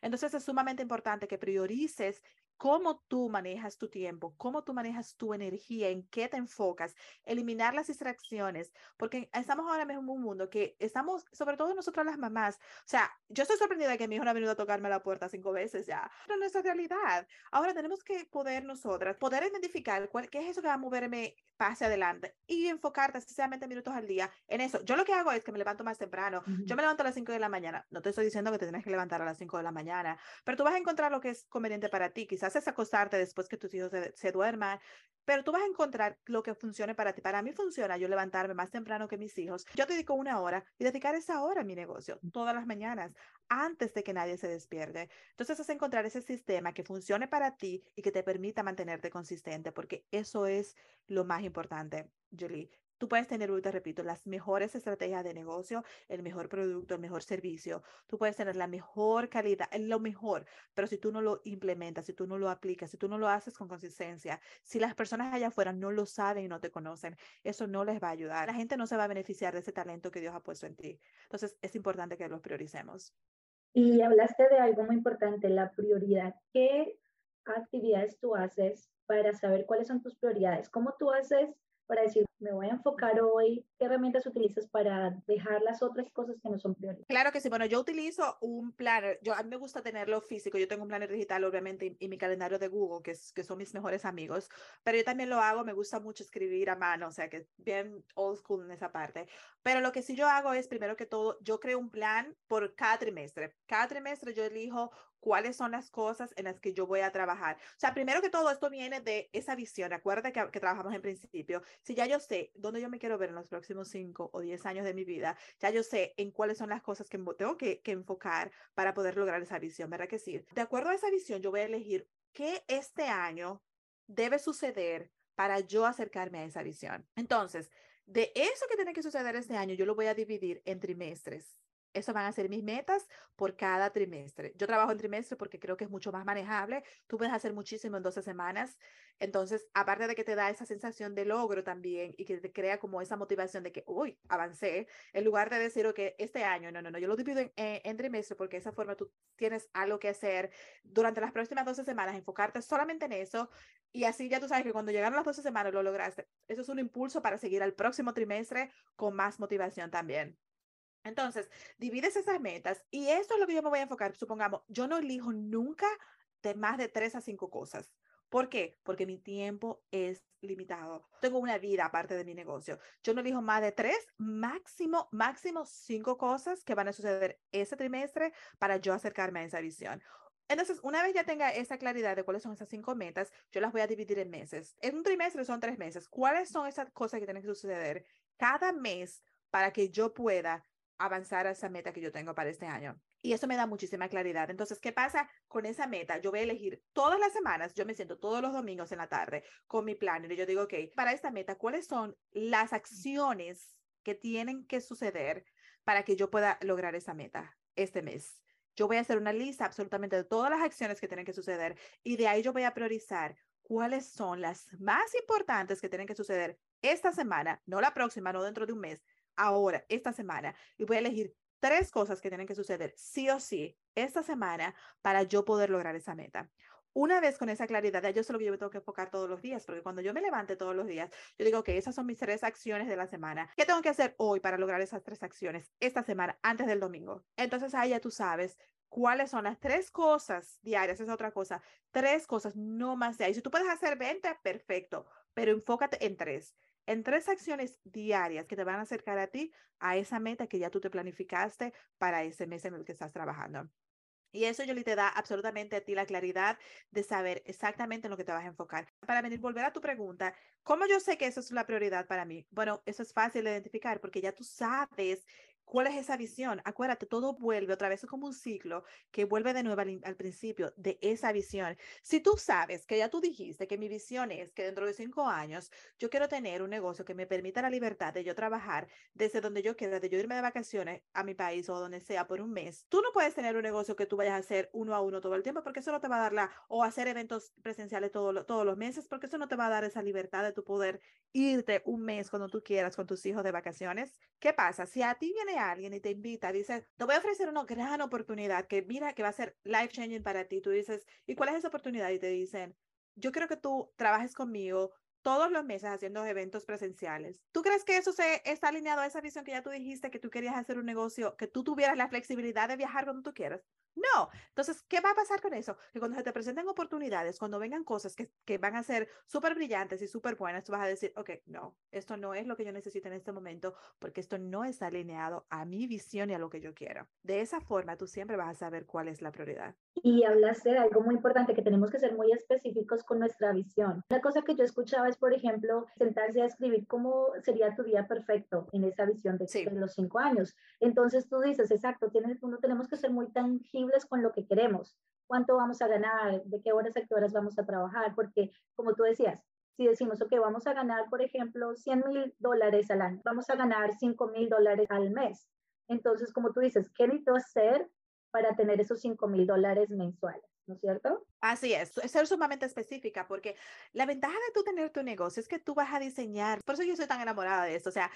Entonces es sumamente importante que priorices cómo tú manejas tu tiempo, cómo tú manejas tu energía, en qué te enfocas, eliminar las distracciones, porque estamos ahora mismo en un mundo que estamos, sobre todo nosotras las mamás, o sea, yo estoy sorprendida de que mi hijo no ha venido a tocarme la puerta cinco veces ya, pero nuestra realidad. Ahora tenemos que poder nosotras, poder identificar cuál, qué es eso que va a moverme pase adelante y enfocarte, 20 minutos al día en eso. Yo lo que hago es que me levanto más temprano, yo me levanto a las 5 de la mañana, no te estoy diciendo que te tienes que levantar a las 5 de la mañana, pero tú vas a encontrar lo que es conveniente para ti, quizás es acostarte después que tus hijos se, duerman, pero tú vas a encontrar lo que funcione para ti. Para mí funciona yo levantarme más temprano que mis hijos. Yo te dedico una hora y dedicar esa hora a mi negocio todas las mañanas antes de que nadie se despierte. Entonces es encontrar ese sistema que funcione para ti y que te permita mantenerte consistente, porque eso es lo más importante, Julie. Tú puedes tener, te repito, las mejores estrategias de negocio, el mejor producto, el mejor servicio. Tú puedes tener la mejor calidad, lo mejor, pero si tú no lo implementas, si tú no lo aplicas, si tú no lo haces con consistencia, si las personas allá afuera no lo saben y no te conocen, eso no les va a ayudar. La gente no se va a beneficiar de ese talento que Dios ha puesto en ti. Entonces, es importante que los prioricemos. Y hablaste de algo muy importante, la prioridad. ¿Qué actividades tú haces para saber cuáles son tus prioridades? ¿Cómo tú haces para decir, me voy a enfocar hoy, ¿qué herramientas utilizas para dejar las otras cosas que no son prioridades? Claro que sí, bueno, yo utilizo un planner, yo a mí me gusta tenerlo físico, yo tengo un planner digital obviamente y, mi calendario de Google, que, es, que son mis mejores amigos, pero yo también lo hago, me gusta mucho escribir a mano, o sea que bien old school en esa parte, pero lo que sí yo hago es, primero que todo, yo creo un plan por cada trimestre, cada trimestre yo elijo cuáles son las cosas en las que yo voy a trabajar. O sea, primero que todo, esto viene de esa visión. Acuérdate que, trabajamos en principio. Si ya yo sé dónde yo me quiero ver en los próximos 5 o 10 años de mi vida, ya yo sé en cuáles son las cosas que tengo que, que enfocar para poder lograr esa visión, ¿verdad que sí? De acuerdo a esa visión, yo voy a elegir qué este año debe suceder para yo acercarme a esa visión. Entonces, de eso que tiene que suceder este año, yo lo voy a dividir en trimestres. Eso van a ser mis metas por cada trimestre. Yo trabajo en trimestre porque creo que es mucho más manejable. Tú puedes hacer muchísimo en 12 semanas. Entonces, aparte de que te da esa sensación de logro también y que te crea como esa motivación de que, uy, avancé, en lugar de decir, ok, este año, no, no, no, yo lo divido en, en trimestre porque de esa forma tú tienes algo que hacer durante las próximas 12 semanas, enfocarte solamente en eso y así ya tú sabes que cuando llegaron las 12 semanas lo lograste. Eso es un impulso para seguir al próximo trimestre con más motivación también. Entonces, divides esas metas y esto es lo que yo me voy a enfocar. Supongamos, yo no elijo nunca de más de tres a cinco cosas. ¿Por qué? Porque mi tiempo es limitado. Tengo una vida aparte de mi negocio. Yo no elijo más de tres, máximo, máximo cinco cosas que van a suceder ese trimestre para yo acercarme a esa visión. Entonces, una vez ya tenga esa claridad de cuáles son esas cinco metas, yo las voy a dividir en meses. En un trimestre son tres meses. ¿Cuáles son esas cosas que tienen que suceder cada mes para que yo pueda avanzar a esa meta que yo tengo para este año. Y eso me da muchísima claridad. Entonces, ¿qué pasa con esa meta? Yo voy a elegir todas las semanas, yo me siento todos los domingos en la tarde con mi planner y yo digo, ok, para esta meta, ¿cuáles son las acciones que tienen que suceder para que yo pueda lograr esa meta este mes? Yo voy a hacer una lista absolutamente de todas las acciones que tienen que suceder y de ahí yo voy a priorizar cuáles son las más importantes que tienen que suceder esta semana, no la próxima, no dentro de un mes, ahora, esta semana, y voy a elegir tres cosas que tienen que suceder sí o sí esta semana para yo poder lograr esa meta. Una vez con esa claridad, yo sé lo que yo me tengo que enfocar todos los días, porque cuando yo me levante todos los días, yo digo, que esas son mis tres acciones de la semana. ¿Qué tengo que hacer hoy para lograr esas tres acciones esta semana antes del domingo? Entonces ahí ya tú sabes cuáles son las tres cosas diarias, es otra cosa, tres cosas, no más de ahí. Si tú puedes hacer 20, perfecto, pero enfócate en tres en tres acciones diarias que te van a acercar a ti a esa meta que ya tú te planificaste para ese mes en el que estás trabajando. Y eso, yo te da absolutamente a ti la claridad de saber exactamente en lo que te vas a enfocar. Para venir, volver a tu pregunta, ¿cómo yo sé que eso es la prioridad para mí? Bueno, eso es fácil de identificar porque ya tú sabes ¿Cuál es esa visión? Acuérdate, todo vuelve otra vez, es como un ciclo que vuelve de nuevo al, al, principio de esa visión. Si tú sabes que ya tú dijiste que mi visión es que dentro de cinco años yo quiero tener un negocio que me permita la libertad de yo trabajar desde donde yo quiera, de yo irme de vacaciones a mi país o donde sea por un mes, tú no puedes tener un negocio que tú vayas a hacer uno a uno todo el tiempo porque eso no te va a dar la, o hacer eventos presenciales todo, todos los meses porque eso no te va a dar esa libertad de tu poder irte un mes cuando tú quieras con tus hijos de vacaciones. ¿Qué pasa? Si a ti viene alguien y te invita, dice, te voy a ofrecer una gran oportunidad que mira que va a ser life changing para ti. Tú dices, ¿y cuál es esa oportunidad? Y te dicen, yo quiero que tú trabajes conmigo todos los meses haciendo eventos presenciales. ¿Tú crees que eso se está alineado a esa visión que ya tú dijiste que tú querías hacer un negocio, que tú tuvieras la flexibilidad de viajar cuando tú quieras? No. Entonces, ¿qué va a pasar con eso? Que cuando se te presenten oportunidades, cuando vengan cosas que, que van a ser súper brillantes y súper buenas, tú vas a decir, ok, no, esto no es lo que yo necesito en este momento porque esto no está alineado a mi visión y a lo que yo quiero. De esa forma, tú siempre vas a saber cuál es la prioridad. Y hablaste de algo muy importante, que tenemos que ser muy específicos con nuestra visión. Una cosa que yo escuchaba es, por ejemplo, sentarse a escribir cómo sería tu día perfecto en esa visión de, de los cinco años. Entonces tú dices, exacto, tienes, no tenemos que ser muy con lo que queremos. ¿Cuánto vamos a ganar? ¿De qué horas a qué horas vamos a trabajar? Porque, como tú decías, si decimos, ok, vamos a ganar, por ejemplo, 100 mil dólares al año, vamos a ganar 5 mil dólares al mes. Entonces, como tú dices, ¿qué necesito hacer para tener esos 5 mil dólares mensuales? ¿no es cierto? Así es ser sumamente específica, porque la ventaja de tú tener tu negocio es que tú vas a diseñar, por eso yo soy tan enamorada de esto, o sea,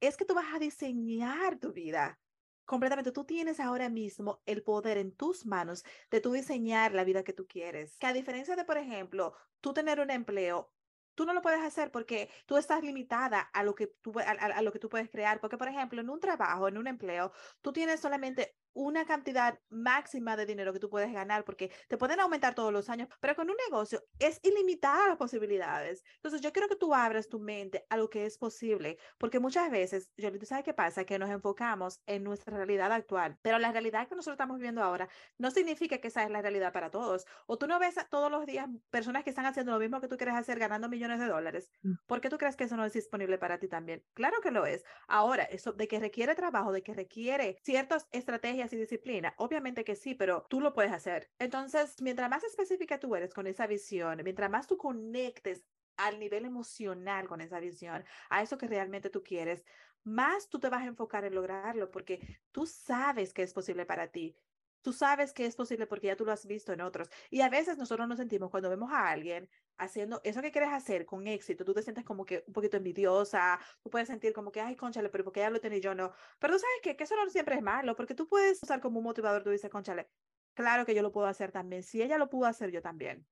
es que tú vas a diseñar tu vida completamente. Tú tienes ahora mismo el poder en tus manos de tú diseñar la vida que tú quieres. Que a diferencia de, por ejemplo, tú tener un empleo, tú no lo puedes hacer porque tú estás limitada a lo que tú, a, lo que tú puedes crear. Porque, por ejemplo, en un trabajo, en un empleo, tú tienes solamente una cantidad máxima de dinero que tú puedes ganar porque te pueden aumentar todos los años, pero con un negocio es ilimitada las posibilidades. Entonces, yo quiero que tú abras tu mente a lo que es posible, porque muchas veces, yo ¿tú sabes qué pasa? Que nos enfocamos en nuestra realidad actual, pero la realidad que nosotros estamos viviendo ahora no significa que esa es la realidad para todos. O tú no ves todos los días personas que están haciendo lo mismo que tú quieres hacer ganando millones de dólares. Mm. ¿Por qué tú crees que eso no es disponible para ti también? Claro que lo es. Ahora, eso de que requiere trabajo, de que requiere ciertas estrategias y disciplina? Obviamente que sí, pero tú lo puedes hacer. Entonces, mientras más específica tú eres con esa visión, mientras más tú conectes al nivel emocional con esa visión, a eso que realmente tú quieres, más tú te vas a enfocar en lograrlo porque tú sabes que es posible para ti. Tú sabes que es posible porque ya tú lo has visto en otros. Y a veces nosotros nos sentimos cuando vemos a alguien haciendo eso que quieres hacer con éxito, tú te sientes como que un poquito envidiosa, tú puedes sentir como que, ay, conchale, pero porque ya lo tenía yo no. Pero tú sabes que, que eso no siempre es malo, porque tú puedes usar como un motivador, tú dices, conchale, claro que yo lo puedo hacer también. Si ella lo pudo hacer, yo también.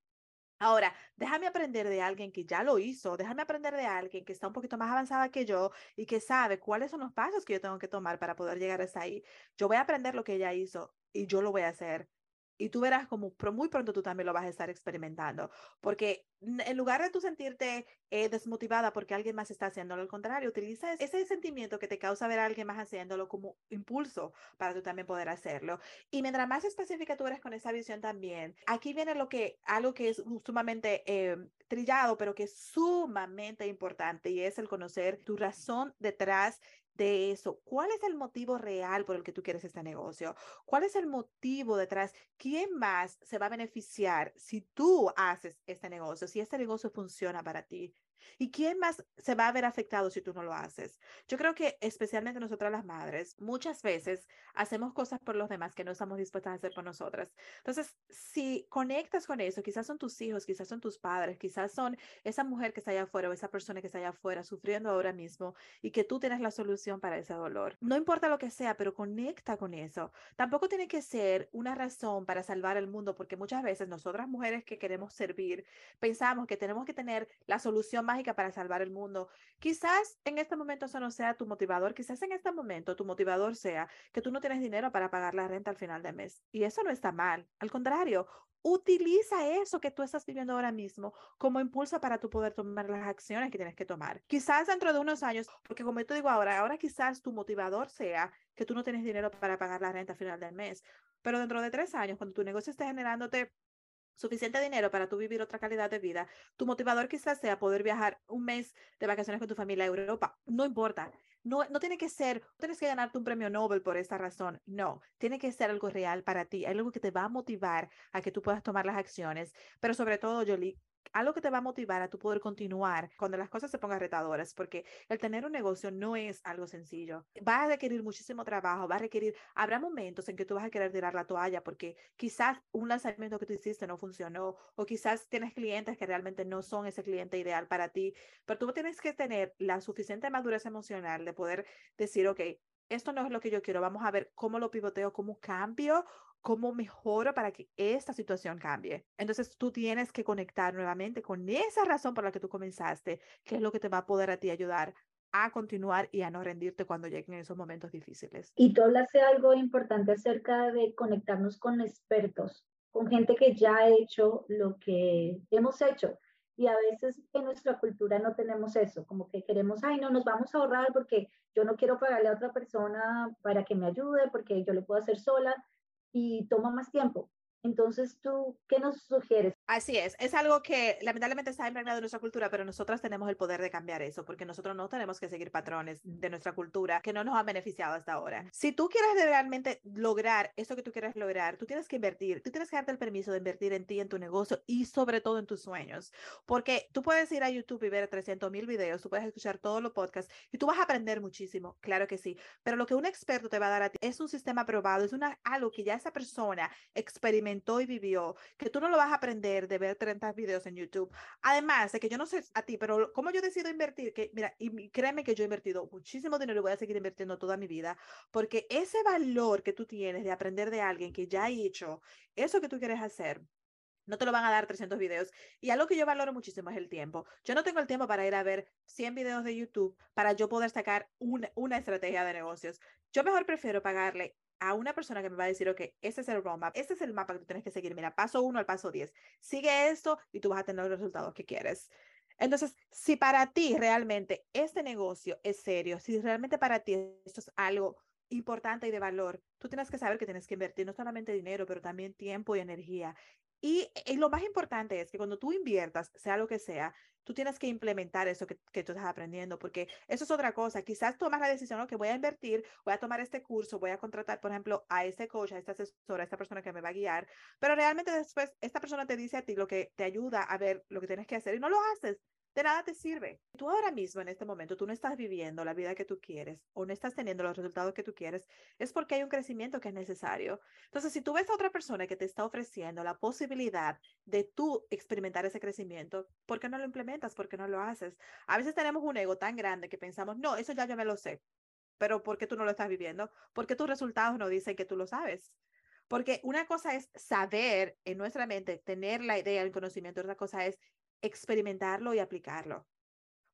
Ahora, déjame aprender de alguien que ya lo hizo, déjame aprender de alguien que está un poquito más avanzada que yo y que sabe cuáles son los pasos que yo tengo que tomar para poder llegar hasta ahí. Yo voy a aprender lo que ella hizo y yo lo voy a hacer y tú verás como muy pronto tú también lo vas a estar experimentando, porque en lugar de tú sentirte eh, desmotivada porque alguien más está haciéndolo, al contrario, utiliza ese sentimiento que te causa ver a alguien más haciéndolo como impulso para tú también poder hacerlo. Y mientras más específica tú eres con esa visión también, aquí viene lo que, algo que es sumamente eh, trillado, pero que es sumamente importante y es el conocer tu razón detrás de eso. ¿Cuál es el motivo real por el que tú quieres este negocio? ¿Cuál es el motivo detrás? ¿Quién más se va a beneficiar si tú haces este negocio, si este negocio funciona para ti? ¿Y quién más se va a ver afectado si tú no lo haces? Yo creo que especialmente nosotras las madres, muchas veces hacemos cosas por los demás que no estamos dispuestas a hacer por nosotras. Entonces, si conectas con eso, quizás son tus hijos, quizás son tus padres, quizás son esa mujer que está allá afuera o esa persona que está allá afuera sufriendo ahora mismo y que tú tienes la solución para ese dolor. No importa lo que sea, pero conecta con eso. Tampoco tiene que ser una razón para salvar el mundo, porque muchas veces nosotras mujeres que queremos servir, pensamos que tenemos que tener la solución mágica para salvar el mundo. Quizás en este momento eso no sea tu motivador, quizás en este momento tu motivador sea que tú no tienes dinero para pagar la renta al final de mes. Y eso no está mal. Al contrario, utiliza eso que tú estás viviendo ahora mismo como impulso para tú poder tomar las acciones que tienes que tomar. Quizás dentro de unos años, porque como yo te digo ahora, ahora quizás tu motivador sea que tú no tienes dinero para pagar la renta al final del mes, pero dentro de tres años, cuando tu negocio esté generándote suficiente dinero para tú vivir otra calidad de vida, tu motivador quizás sea poder viajar un mes de vacaciones con tu familia a Europa. No importa. No, no tiene que ser, tienes que ganarte un premio Nobel por esta razón. No, tiene que ser algo real para ti, algo que te va a motivar a que tú puedas tomar las acciones. Pero sobre todo, Jolie, algo que te va a motivar a tu poder continuar cuando las cosas se pongan retadoras, porque el tener un negocio no es algo sencillo. Va a requerir muchísimo trabajo, va a requerir, habrá momentos en que tú vas a querer tirar la toalla porque quizás un lanzamiento que tú hiciste no funcionó o quizás tienes clientes que realmente no son ese cliente ideal para ti, pero tú tienes que tener la suficiente madurez emocional de poder decir, ok, esto no es lo que yo quiero, vamos a ver cómo lo pivoteo, cómo cambio cómo mejoro para que esta situación cambie. Entonces tú tienes que conectar nuevamente con esa razón por la que tú comenzaste, que es lo que te va a poder a ti ayudar a continuar y a no rendirte cuando lleguen esos momentos difíciles. Y tú hablaste algo importante acerca de conectarnos con expertos, con gente que ya ha hecho lo que hemos hecho. Y a veces en nuestra cultura no tenemos eso, como que queremos, ay, no, nos vamos a ahorrar porque yo no quiero pagarle a otra persona para que me ayude, porque yo lo puedo hacer sola y toma más tiempo. Entonces, ¿tú qué nos sugieres? Así es, es algo que lamentablemente está impregnado en nuestra cultura, pero nosotras tenemos el poder de cambiar eso, porque nosotros no tenemos que seguir patrones de nuestra cultura que no nos han beneficiado hasta ahora. Si tú quieres realmente lograr eso que tú quieres lograr, tú tienes que invertir, tú tienes que darte el permiso de invertir en ti, en tu negocio y sobre todo en tus sueños, porque tú puedes ir a YouTube y ver 300 mil videos, tú puedes escuchar todos los podcasts y tú vas a aprender muchísimo, claro que sí, pero lo que un experto te va a dar a ti es un sistema probado, es una, algo que ya esa persona experimentó y vivió, que tú no lo vas a aprender de ver 30 videos en YouTube. Además de que yo no sé a ti, pero como yo decido invertir, que mira, y créeme que yo he invertido muchísimo dinero y voy a seguir invirtiendo toda mi vida, porque ese valor que tú tienes de aprender de alguien que ya ha hecho eso que tú quieres hacer, No te lo van a dar 300 videos. Y algo que yo valoro muchísimo es el tiempo. Yo no tengo el tiempo para ir a ver 100 videos de YouTube para yo poder sacar una, una estrategia de negocios. Yo mejor prefiero pagarle a una persona que me va a decir, ok, este es el roadmap, este es el mapa que tú tienes que seguir. Mira, paso uno al paso 10. Sigue esto y tú vas a tener los resultados que quieres. Entonces, si para ti realmente este negocio es serio, si realmente para ti esto es algo importante y de valor, tú tienes que saber que tienes que invertir no solamente dinero, pero también tiempo y energía. Y, y, lo más importante es que cuando tú inviertas, sea lo que sea, tú tienes que implementar eso que, que, tú estás aprendiendo, porque eso es otra cosa. Quizás tomas la decisión, que voy a invertir, voy a tomar este curso, voy a contratar, por ejemplo, a este coach, a esta asesora, a esta persona que me va a guiar, pero realmente después esta persona te dice a ti lo que te ayuda a ver lo que tienes que hacer y no lo haces de nada te sirve. Tú ahora mismo, en este momento, tú no estás viviendo la vida que tú quieres o no estás teniendo los resultados que tú quieres, es porque hay un crecimiento que es necesario. Entonces, si tú ves a otra persona que te está ofreciendo la posibilidad de tú experimentar ese crecimiento, ¿por qué no lo implementas? ¿Por qué no lo haces? A veces tenemos un ego tan grande que pensamos, no, eso ya yo me lo sé, pero ¿por qué tú no lo estás viviendo? Porque tus resultados no dicen que tú lo sabes. Porque una cosa es saber en nuestra mente, tener la idea, el conocimiento, otra cosa es experimentarlo y aplicarlo.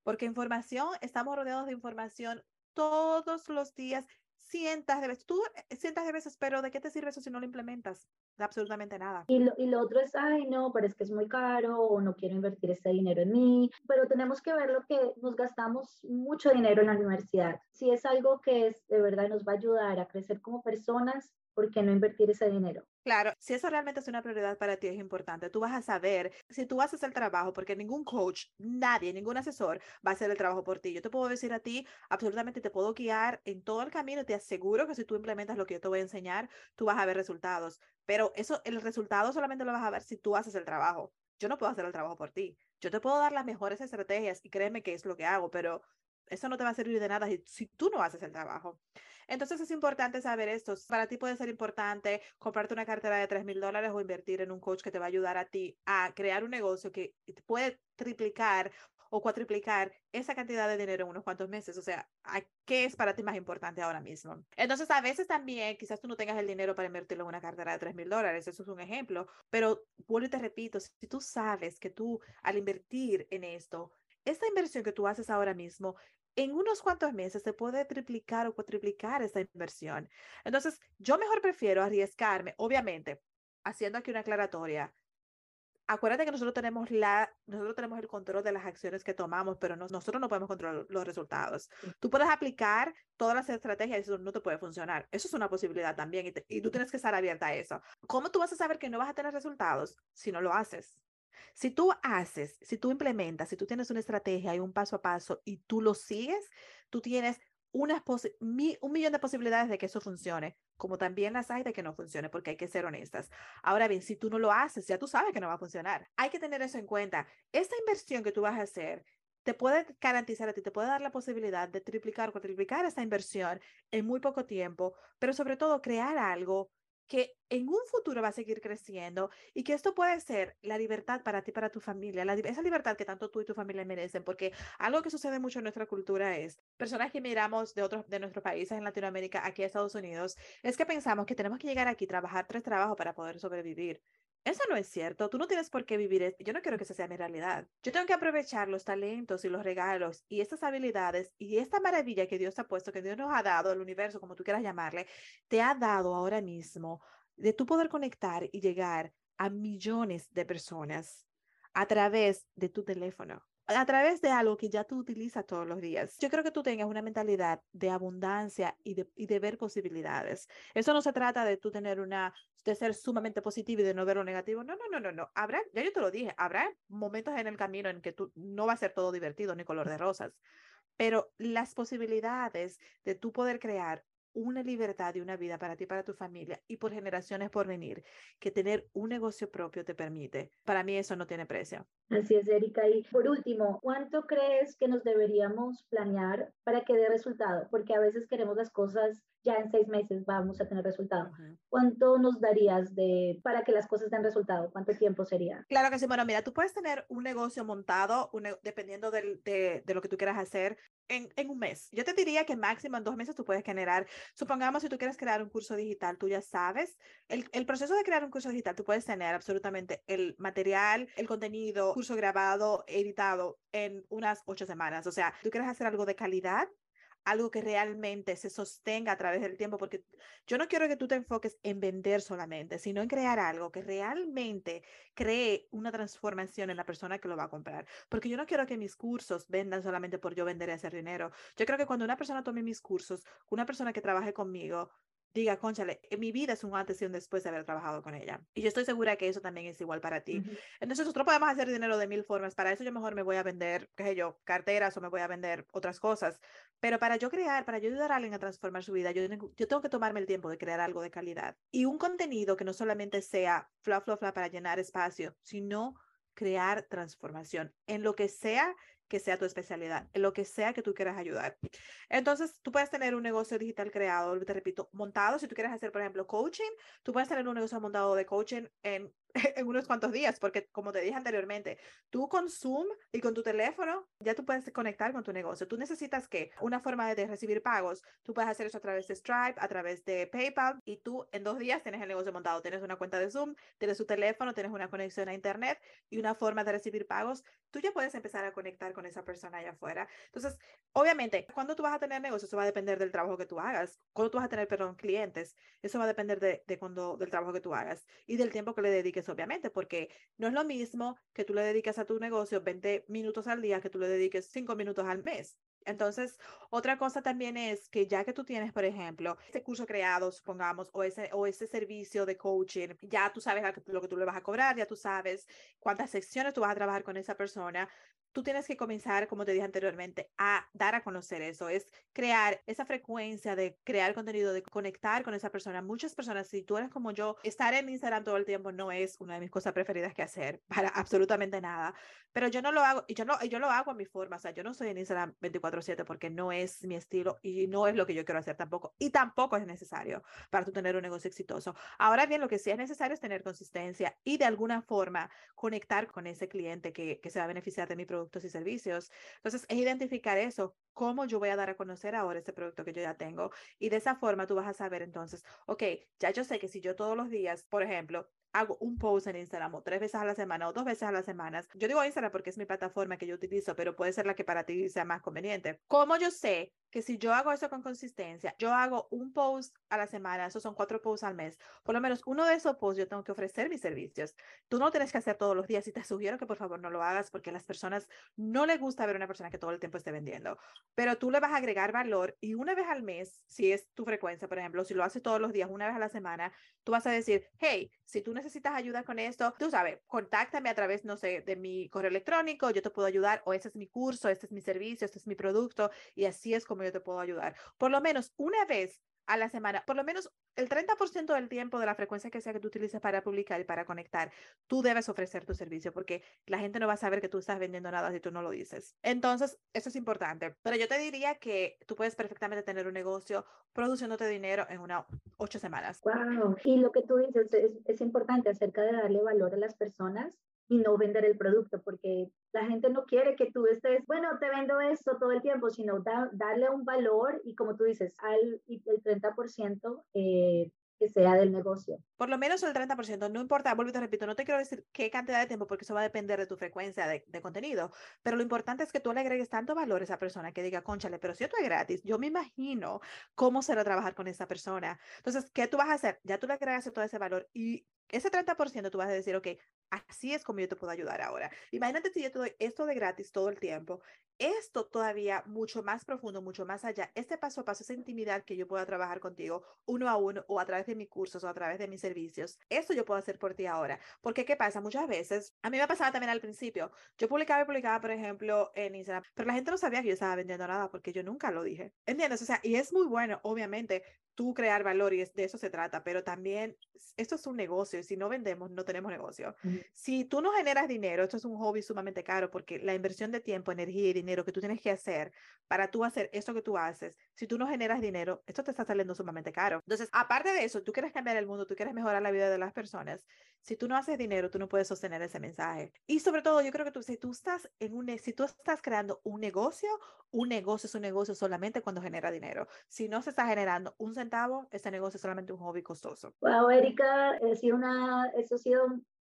Porque información, estamos rodeados de información todos los días, cientos de veces. Tú eh, cientos de veces, pero ¿de qué te sirve eso si no lo implementas? De absolutamente nada. Y lo, otro es, ay, no, pero es que es muy caro o no quiero invertir ese dinero en mí. Pero tenemos que ver lo que nos gastamos mucho dinero en la universidad. Si es algo que es, de verdad nos va a ayudar a crecer como personas, ¿por qué no invertir ese dinero? Claro, si eso realmente es una prioridad para ti, es importante. Tú vas a saber si tú haces el trabajo, porque ningún coach, nadie, ningún asesor va a hacer el trabajo por ti. Yo te puedo decir a ti, absolutamente te puedo guiar en todo el camino. Te aseguro que si tú implementas lo que yo te voy a enseñar, tú vas a ver resultados. Pero eso, el resultado solamente lo vas a ver si tú haces el trabajo. Yo no puedo hacer el trabajo por ti. Yo te puedo dar las mejores estrategias y créeme que es lo que hago, pero eso no te va a servir de nada si, tú no haces el trabajo. Entonces es importante saber esto. Para ti puede ser importante comprarte una cartera de 3 mil dólares o invertir en un coach que te va a ayudar a ti a crear un negocio que puede triplicar o cuatriplicar esa cantidad de dinero en unos cuantos meses. O sea, ¿qué es para ti más importante ahora mismo? Entonces, a veces también, quizás tú no tengas el dinero para invertirlo en una cartera de 3 mil dólares, eso es un ejemplo, pero vuelvo y te repito, si tú sabes que tú al invertir en esto, esta inversión que tú haces ahora mismo en unos cuantos meses se puede triplicar o cuatriplicar esa inversión. Entonces, yo mejor prefiero arriesgarme, obviamente, haciendo aquí una aclaratoria. Acuérdate que nosotros tenemos, la, nosotros tenemos el control de las acciones que tomamos, pero nosotros no podemos controlar los resultados. Tú puedes aplicar todas las estrategias y eso no te puede funcionar. Eso es una posibilidad también y, y tú tienes que estar abierta a eso. ¿Cómo tú vas a saber que no vas a tener resultados si no lo haces? Si tú haces, si tú implementas, si tú tienes una estrategia y un paso a paso y tú lo sigues, tú tienes unas un millón de posibilidades de que eso funcione, como también las hay de que no funcione, porque hay que ser honestas. Ahora bien, si tú no lo haces, ya tú sabes que no va a funcionar. Hay que tener eso en cuenta. Esta inversión que tú vas a hacer te puede garantizar a ti, te puede dar la posibilidad de triplicar o cuatriplicar esa inversión en muy poco tiempo, pero sobre todo crear algo que en un futuro va a seguir creciendo y que esto puede ser la libertad para ti, para tu familia, la, esa libertad que tanto tú y tu familia merecen, porque algo que sucede mucho en nuestra cultura es, personas que miramos de otros de nuestros países en Latinoamérica, aquí a Estados Unidos, es que pensamos que tenemos que llegar aquí, trabajar tres trabajos para poder sobrevivir. Eso no es cierto. Tú no tienes por qué vivir. Yo no quiero que esa sea mi realidad. Yo tengo que aprovechar los talentos y los regalos y estas habilidades y esta maravilla que Dios ha puesto, que Dios nos ha dado, el universo, como tú quieras llamarle, te ha dado ahora mismo de tú poder conectar y llegar a millones de personas a través de tu teléfono a través de algo que ya tú utilizas todos los días. Yo creo que tú tengas una mentalidad de abundancia y de, y de ver posibilidades. Eso no se trata de tú tener una, de ser sumamente positivo y de no ver lo negativo. No, no, no, no, no. Habrá, ya yo te lo dije, habrá momentos en el camino en que tú no va a ser todo divertido ni color de rosas, pero las posibilidades de tú poder crear una libertad y una vida para ti, para tu familia y por generaciones por venir, que tener un negocio propio te permite. Para mí eso no tiene precio. Así es, Erika. Y por último, ¿cuánto crees que nos deberíamos planear para que dé resultado? Porque a veces queremos las cosas ya en seis meses vamos a tener resultado. ¿Cuánto nos darías de para que las cosas den resultado? ¿Cuánto tiempo sería? Claro que sí. Bueno, mira, tú puedes tener un negocio montado dependiendo del, de, de, lo que tú quieras hacer en, en, un mes. Yo te diría que máximo en dos meses tú puedes generar, supongamos si tú quieres crear un curso digital, tú ya sabes, el, el proceso de crear un curso digital, tú puedes tener absolutamente el material, el contenido, curso grabado, editado en unas ocho semanas. O sea, tú quieres hacer algo de calidad, algo que realmente se sostenga a través del tiempo, porque yo no quiero que tú te enfoques en vender solamente, sino en crear algo que realmente cree una transformación en la persona que lo va a comprar. Porque yo no quiero que mis cursos vendan solamente por yo vender y hacer dinero. Yo creo que cuando una persona tome mis cursos, una persona que trabaje conmigo, diga, conchale, en mi vida es un antes y un después de haber trabajado con ella. Y yo estoy segura que eso también es igual para ti. Entonces, nosotros podemos hacer dinero de mil formas. Para eso yo mejor me voy a vender, qué sé yo, carteras o me voy a vender otras cosas. Pero para yo crear, para yo ayudar a alguien a transformar su vida, yo, yo tengo que tomarme el tiempo de crear algo de calidad. Y un contenido que no solamente sea fla, fla, fla para llenar espacio, sino crear transformación en lo que sea que sea tu especialidad, lo que sea que tú quieras ayudar. Entonces, tú puedes tener un negocio digital creado, te repito, montado. Si tú quieres hacer, por ejemplo, coaching, tú puedes tener un negocio montado de coaching en en unos cuantos días, porque como te dije anteriormente, tú con Zoom y con tu teléfono ya tú puedes conectar con tu negocio. Tú necesitas que una forma de recibir pagos, tú puedes hacer eso a través de Stripe, a través de PayPal y tú en dos días tienes el negocio montado. Tienes una cuenta de Zoom, tienes tu teléfono, tienes una conexión a Internet y una forma de recibir pagos. Tú ya puedes empezar a conectar con esa persona allá afuera. Entonces, obviamente, cuando tú vas a tener negocio, eso va a depender del trabajo que tú hagas. Cuando tú vas a tener, perdón, clientes, eso va a depender de, de cuando, del trabajo que tú hagas y del tiempo que le dediques obviamente, porque no es lo mismo que tú le dediques a tu negocio 20 minutos al día que tú le dediques 5 minutos al mes. Entonces, otra cosa también es que ya que tú tienes, por ejemplo, este curso creado, supongamos, o ese, o ese servicio de coaching, ya tú sabes lo que tú le vas a cobrar, ya tú sabes cuántas secciones tú vas a trabajar con esa persona, tú tienes que comenzar, como te dije anteriormente, a dar a conocer eso, es crear esa frecuencia de crear contenido, de conectar con esa persona. Muchas personas, si tú eres como yo, estar en Instagram todo el tiempo no es una de mis cosas preferidas que hacer para absolutamente nada, pero yo no lo hago y yo, no, yo lo hago a mi forma, o sea, yo no soy en Instagram 24/7 porque no es mi estilo y no es lo que yo quiero hacer tampoco y tampoco es necesario para tú tener un negocio exitoso. Ahora bien, lo que sí es necesario es tener consistencia y de alguna forma conectar con ese cliente que, que se va a beneficiar de mi producto productos y servicios. Entonces, es identificar eso, cómo yo voy a dar a conocer ahora este producto que yo ya tengo. Y de esa forma tú vas a saber entonces, ok, ya yo sé que si yo todos los días, por ejemplo, hago un post en Instagram o tres veces a la semana o dos veces a la semana. Yo digo Instagram porque es mi plataforma que yo utilizo, pero puede ser la que para ti sea más conveniente. ¿Cómo yo sé que si yo hago eso con consistencia, yo hago un post a la semana, esos son cuatro posts al mes, por lo menos uno de esos posts yo tengo que ofrecer mis servicios. Tú no tienes que hacer todos los días y te sugiero que por favor no lo hagas porque a las personas no les gusta ver una persona que todo el tiempo esté vendiendo, pero tú le vas a agregar valor y una vez al mes, si es tu frecuencia, por ejemplo, si lo haces todos los días, una vez a la semana, tú vas a decir, hey, si tú necesitas ayuda con esto, tú sabes, contáctame a través, no sé, de mi correo electrónico, yo te puedo ayudar o ese es mi curso, este es mi servicio, este es mi producto y así es como yo te puedo ayudar. Por lo menos una vez a la semana, por lo menos el 30% del tiempo de la frecuencia que sea que tú utilices para publicar y para conectar, tú debes ofrecer tu servicio porque la gente no va a saber que tú estás vendiendo nada si tú no lo dices. Entonces, eso es importante. Pero yo te diría que tú puedes perfectamente tener un negocio produciéndote dinero en unas ocho semanas. Wow. Y lo que tú dices es, es importante acerca de darle valor a las personas y no vender el producto, porque la gente no quiere que tú estés, bueno, te vendo esto todo el tiempo, sino darle un valor y como tú dices, al el 30% eh, que sea del negocio. Por lo menos el 30%, no importa, vuelvo y te repito, no te quiero decir qué cantidad de tiempo porque eso va a depender de tu frecuencia de, contenido, pero lo importante es que tú le agregues tanto valor a esa persona que diga, conchale, pero si esto es gratis, yo me imagino cómo será trabajar con esa persona. Entonces, ¿qué tú vas a hacer? Ya tú le agregas todo ese valor y ese 30% tú vas a decir, ok, así es como yo te puedo ayudar ahora. Imagínate si yo te doy esto de gratis todo el tiempo esto todavía mucho más profundo, mucho más allá, este paso a paso, esa intimidad que yo pueda trabajar contigo uno a uno o a través de mis cursos o a través de mis servicios, esto yo puedo hacer por ti ahora. Porque, ¿qué pasa? Muchas veces, a mí me pasaba también al principio, yo publicaba y publicaba, por ejemplo, en Instagram, pero la gente no sabía que yo estaba vendiendo nada porque yo nunca lo dije. ¿Entiendes? O sea, y es muy bueno, obviamente, tú crear valor y de eso se trata, pero también esto es un negocio y si no vendemos, no tenemos negocio. Si tú no generas dinero, esto es un hobby sumamente caro porque la inversión de tiempo, energía y dinero que tú tienes que hacer para tú hacer esto que tú haces, si tú no generas dinero, esto te está saliendo sumamente caro. Entonces, aparte de eso, tú quieres cambiar el mundo, tú quieres mejorar la vida de las personas, si tú no haces dinero, tú no puedes sostener ese mensaje. Y sobre todo, yo creo que tú, si tú estás en un, si tú estás creando un negocio, un negocio es un negocio solamente cuando genera dinero. Si no se está generando un centavo, ese negocio es solamente un hobby costoso. Wow, Erika, ha sido una, eso ha sido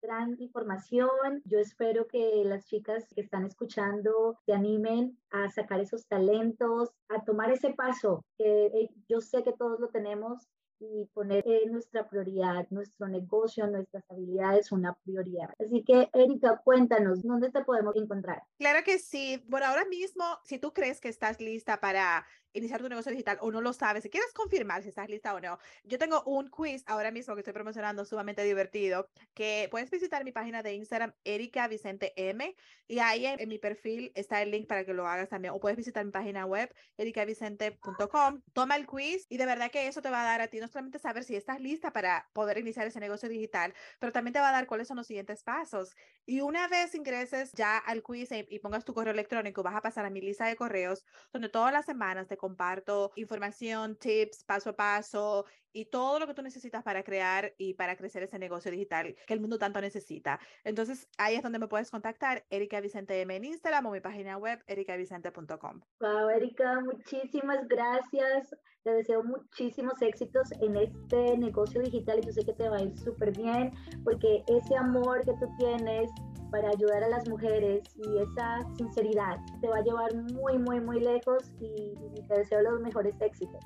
gran información. Yo espero que las chicas que están escuchando se animen a sacar esos talentos, a tomar ese paso, que eh, yo sé que todos lo tenemos y poner nuestra prioridad, nuestro negocio, nuestras habilidades una prioridad. Así que, Erika, cuéntanos, ¿dónde te podemos encontrar? Claro que sí. Bueno, ahora mismo, si tú crees que estás lista para iniciar tu negocio digital o no lo sabes, si quieres confirmar si estás lista o no, yo tengo un quiz ahora mismo que estoy promocionando sumamente divertido, que puedes visitar mi página de Instagram, Erika Vicente M, y ahí en, mi perfil está el link para que lo hagas también, o puedes visitar mi página web, ericavicente.com, toma el quiz y de verdad que eso te va a dar a ti no solamente saber si estás lista para poder iniciar ese negocio digital, pero también te va a dar cuáles son los siguientes pasos. Y una vez ingreses ya al quiz y, y pongas tu correo electrónico, vas a pasar a mi lista de correos, donde todas las semanas te comparto información, tips, paso a paso y todo lo que tú necesitas para crear y para crecer ese negocio digital que el mundo tanto necesita. Entonces, ahí es donde me puedes contactar, Erika Vicente M en Instagram o mi página web, ericavicente.com. Wow, Erika, muchísimas gracias. Te deseo muchísimos éxitos en este negocio digital y yo sé que te va a ir súper bien porque ese amor que tú tienes para ayudar a las mujeres y esa sinceridad te va a llevar muy, muy, muy lejos y, te deseo los mejores éxitos.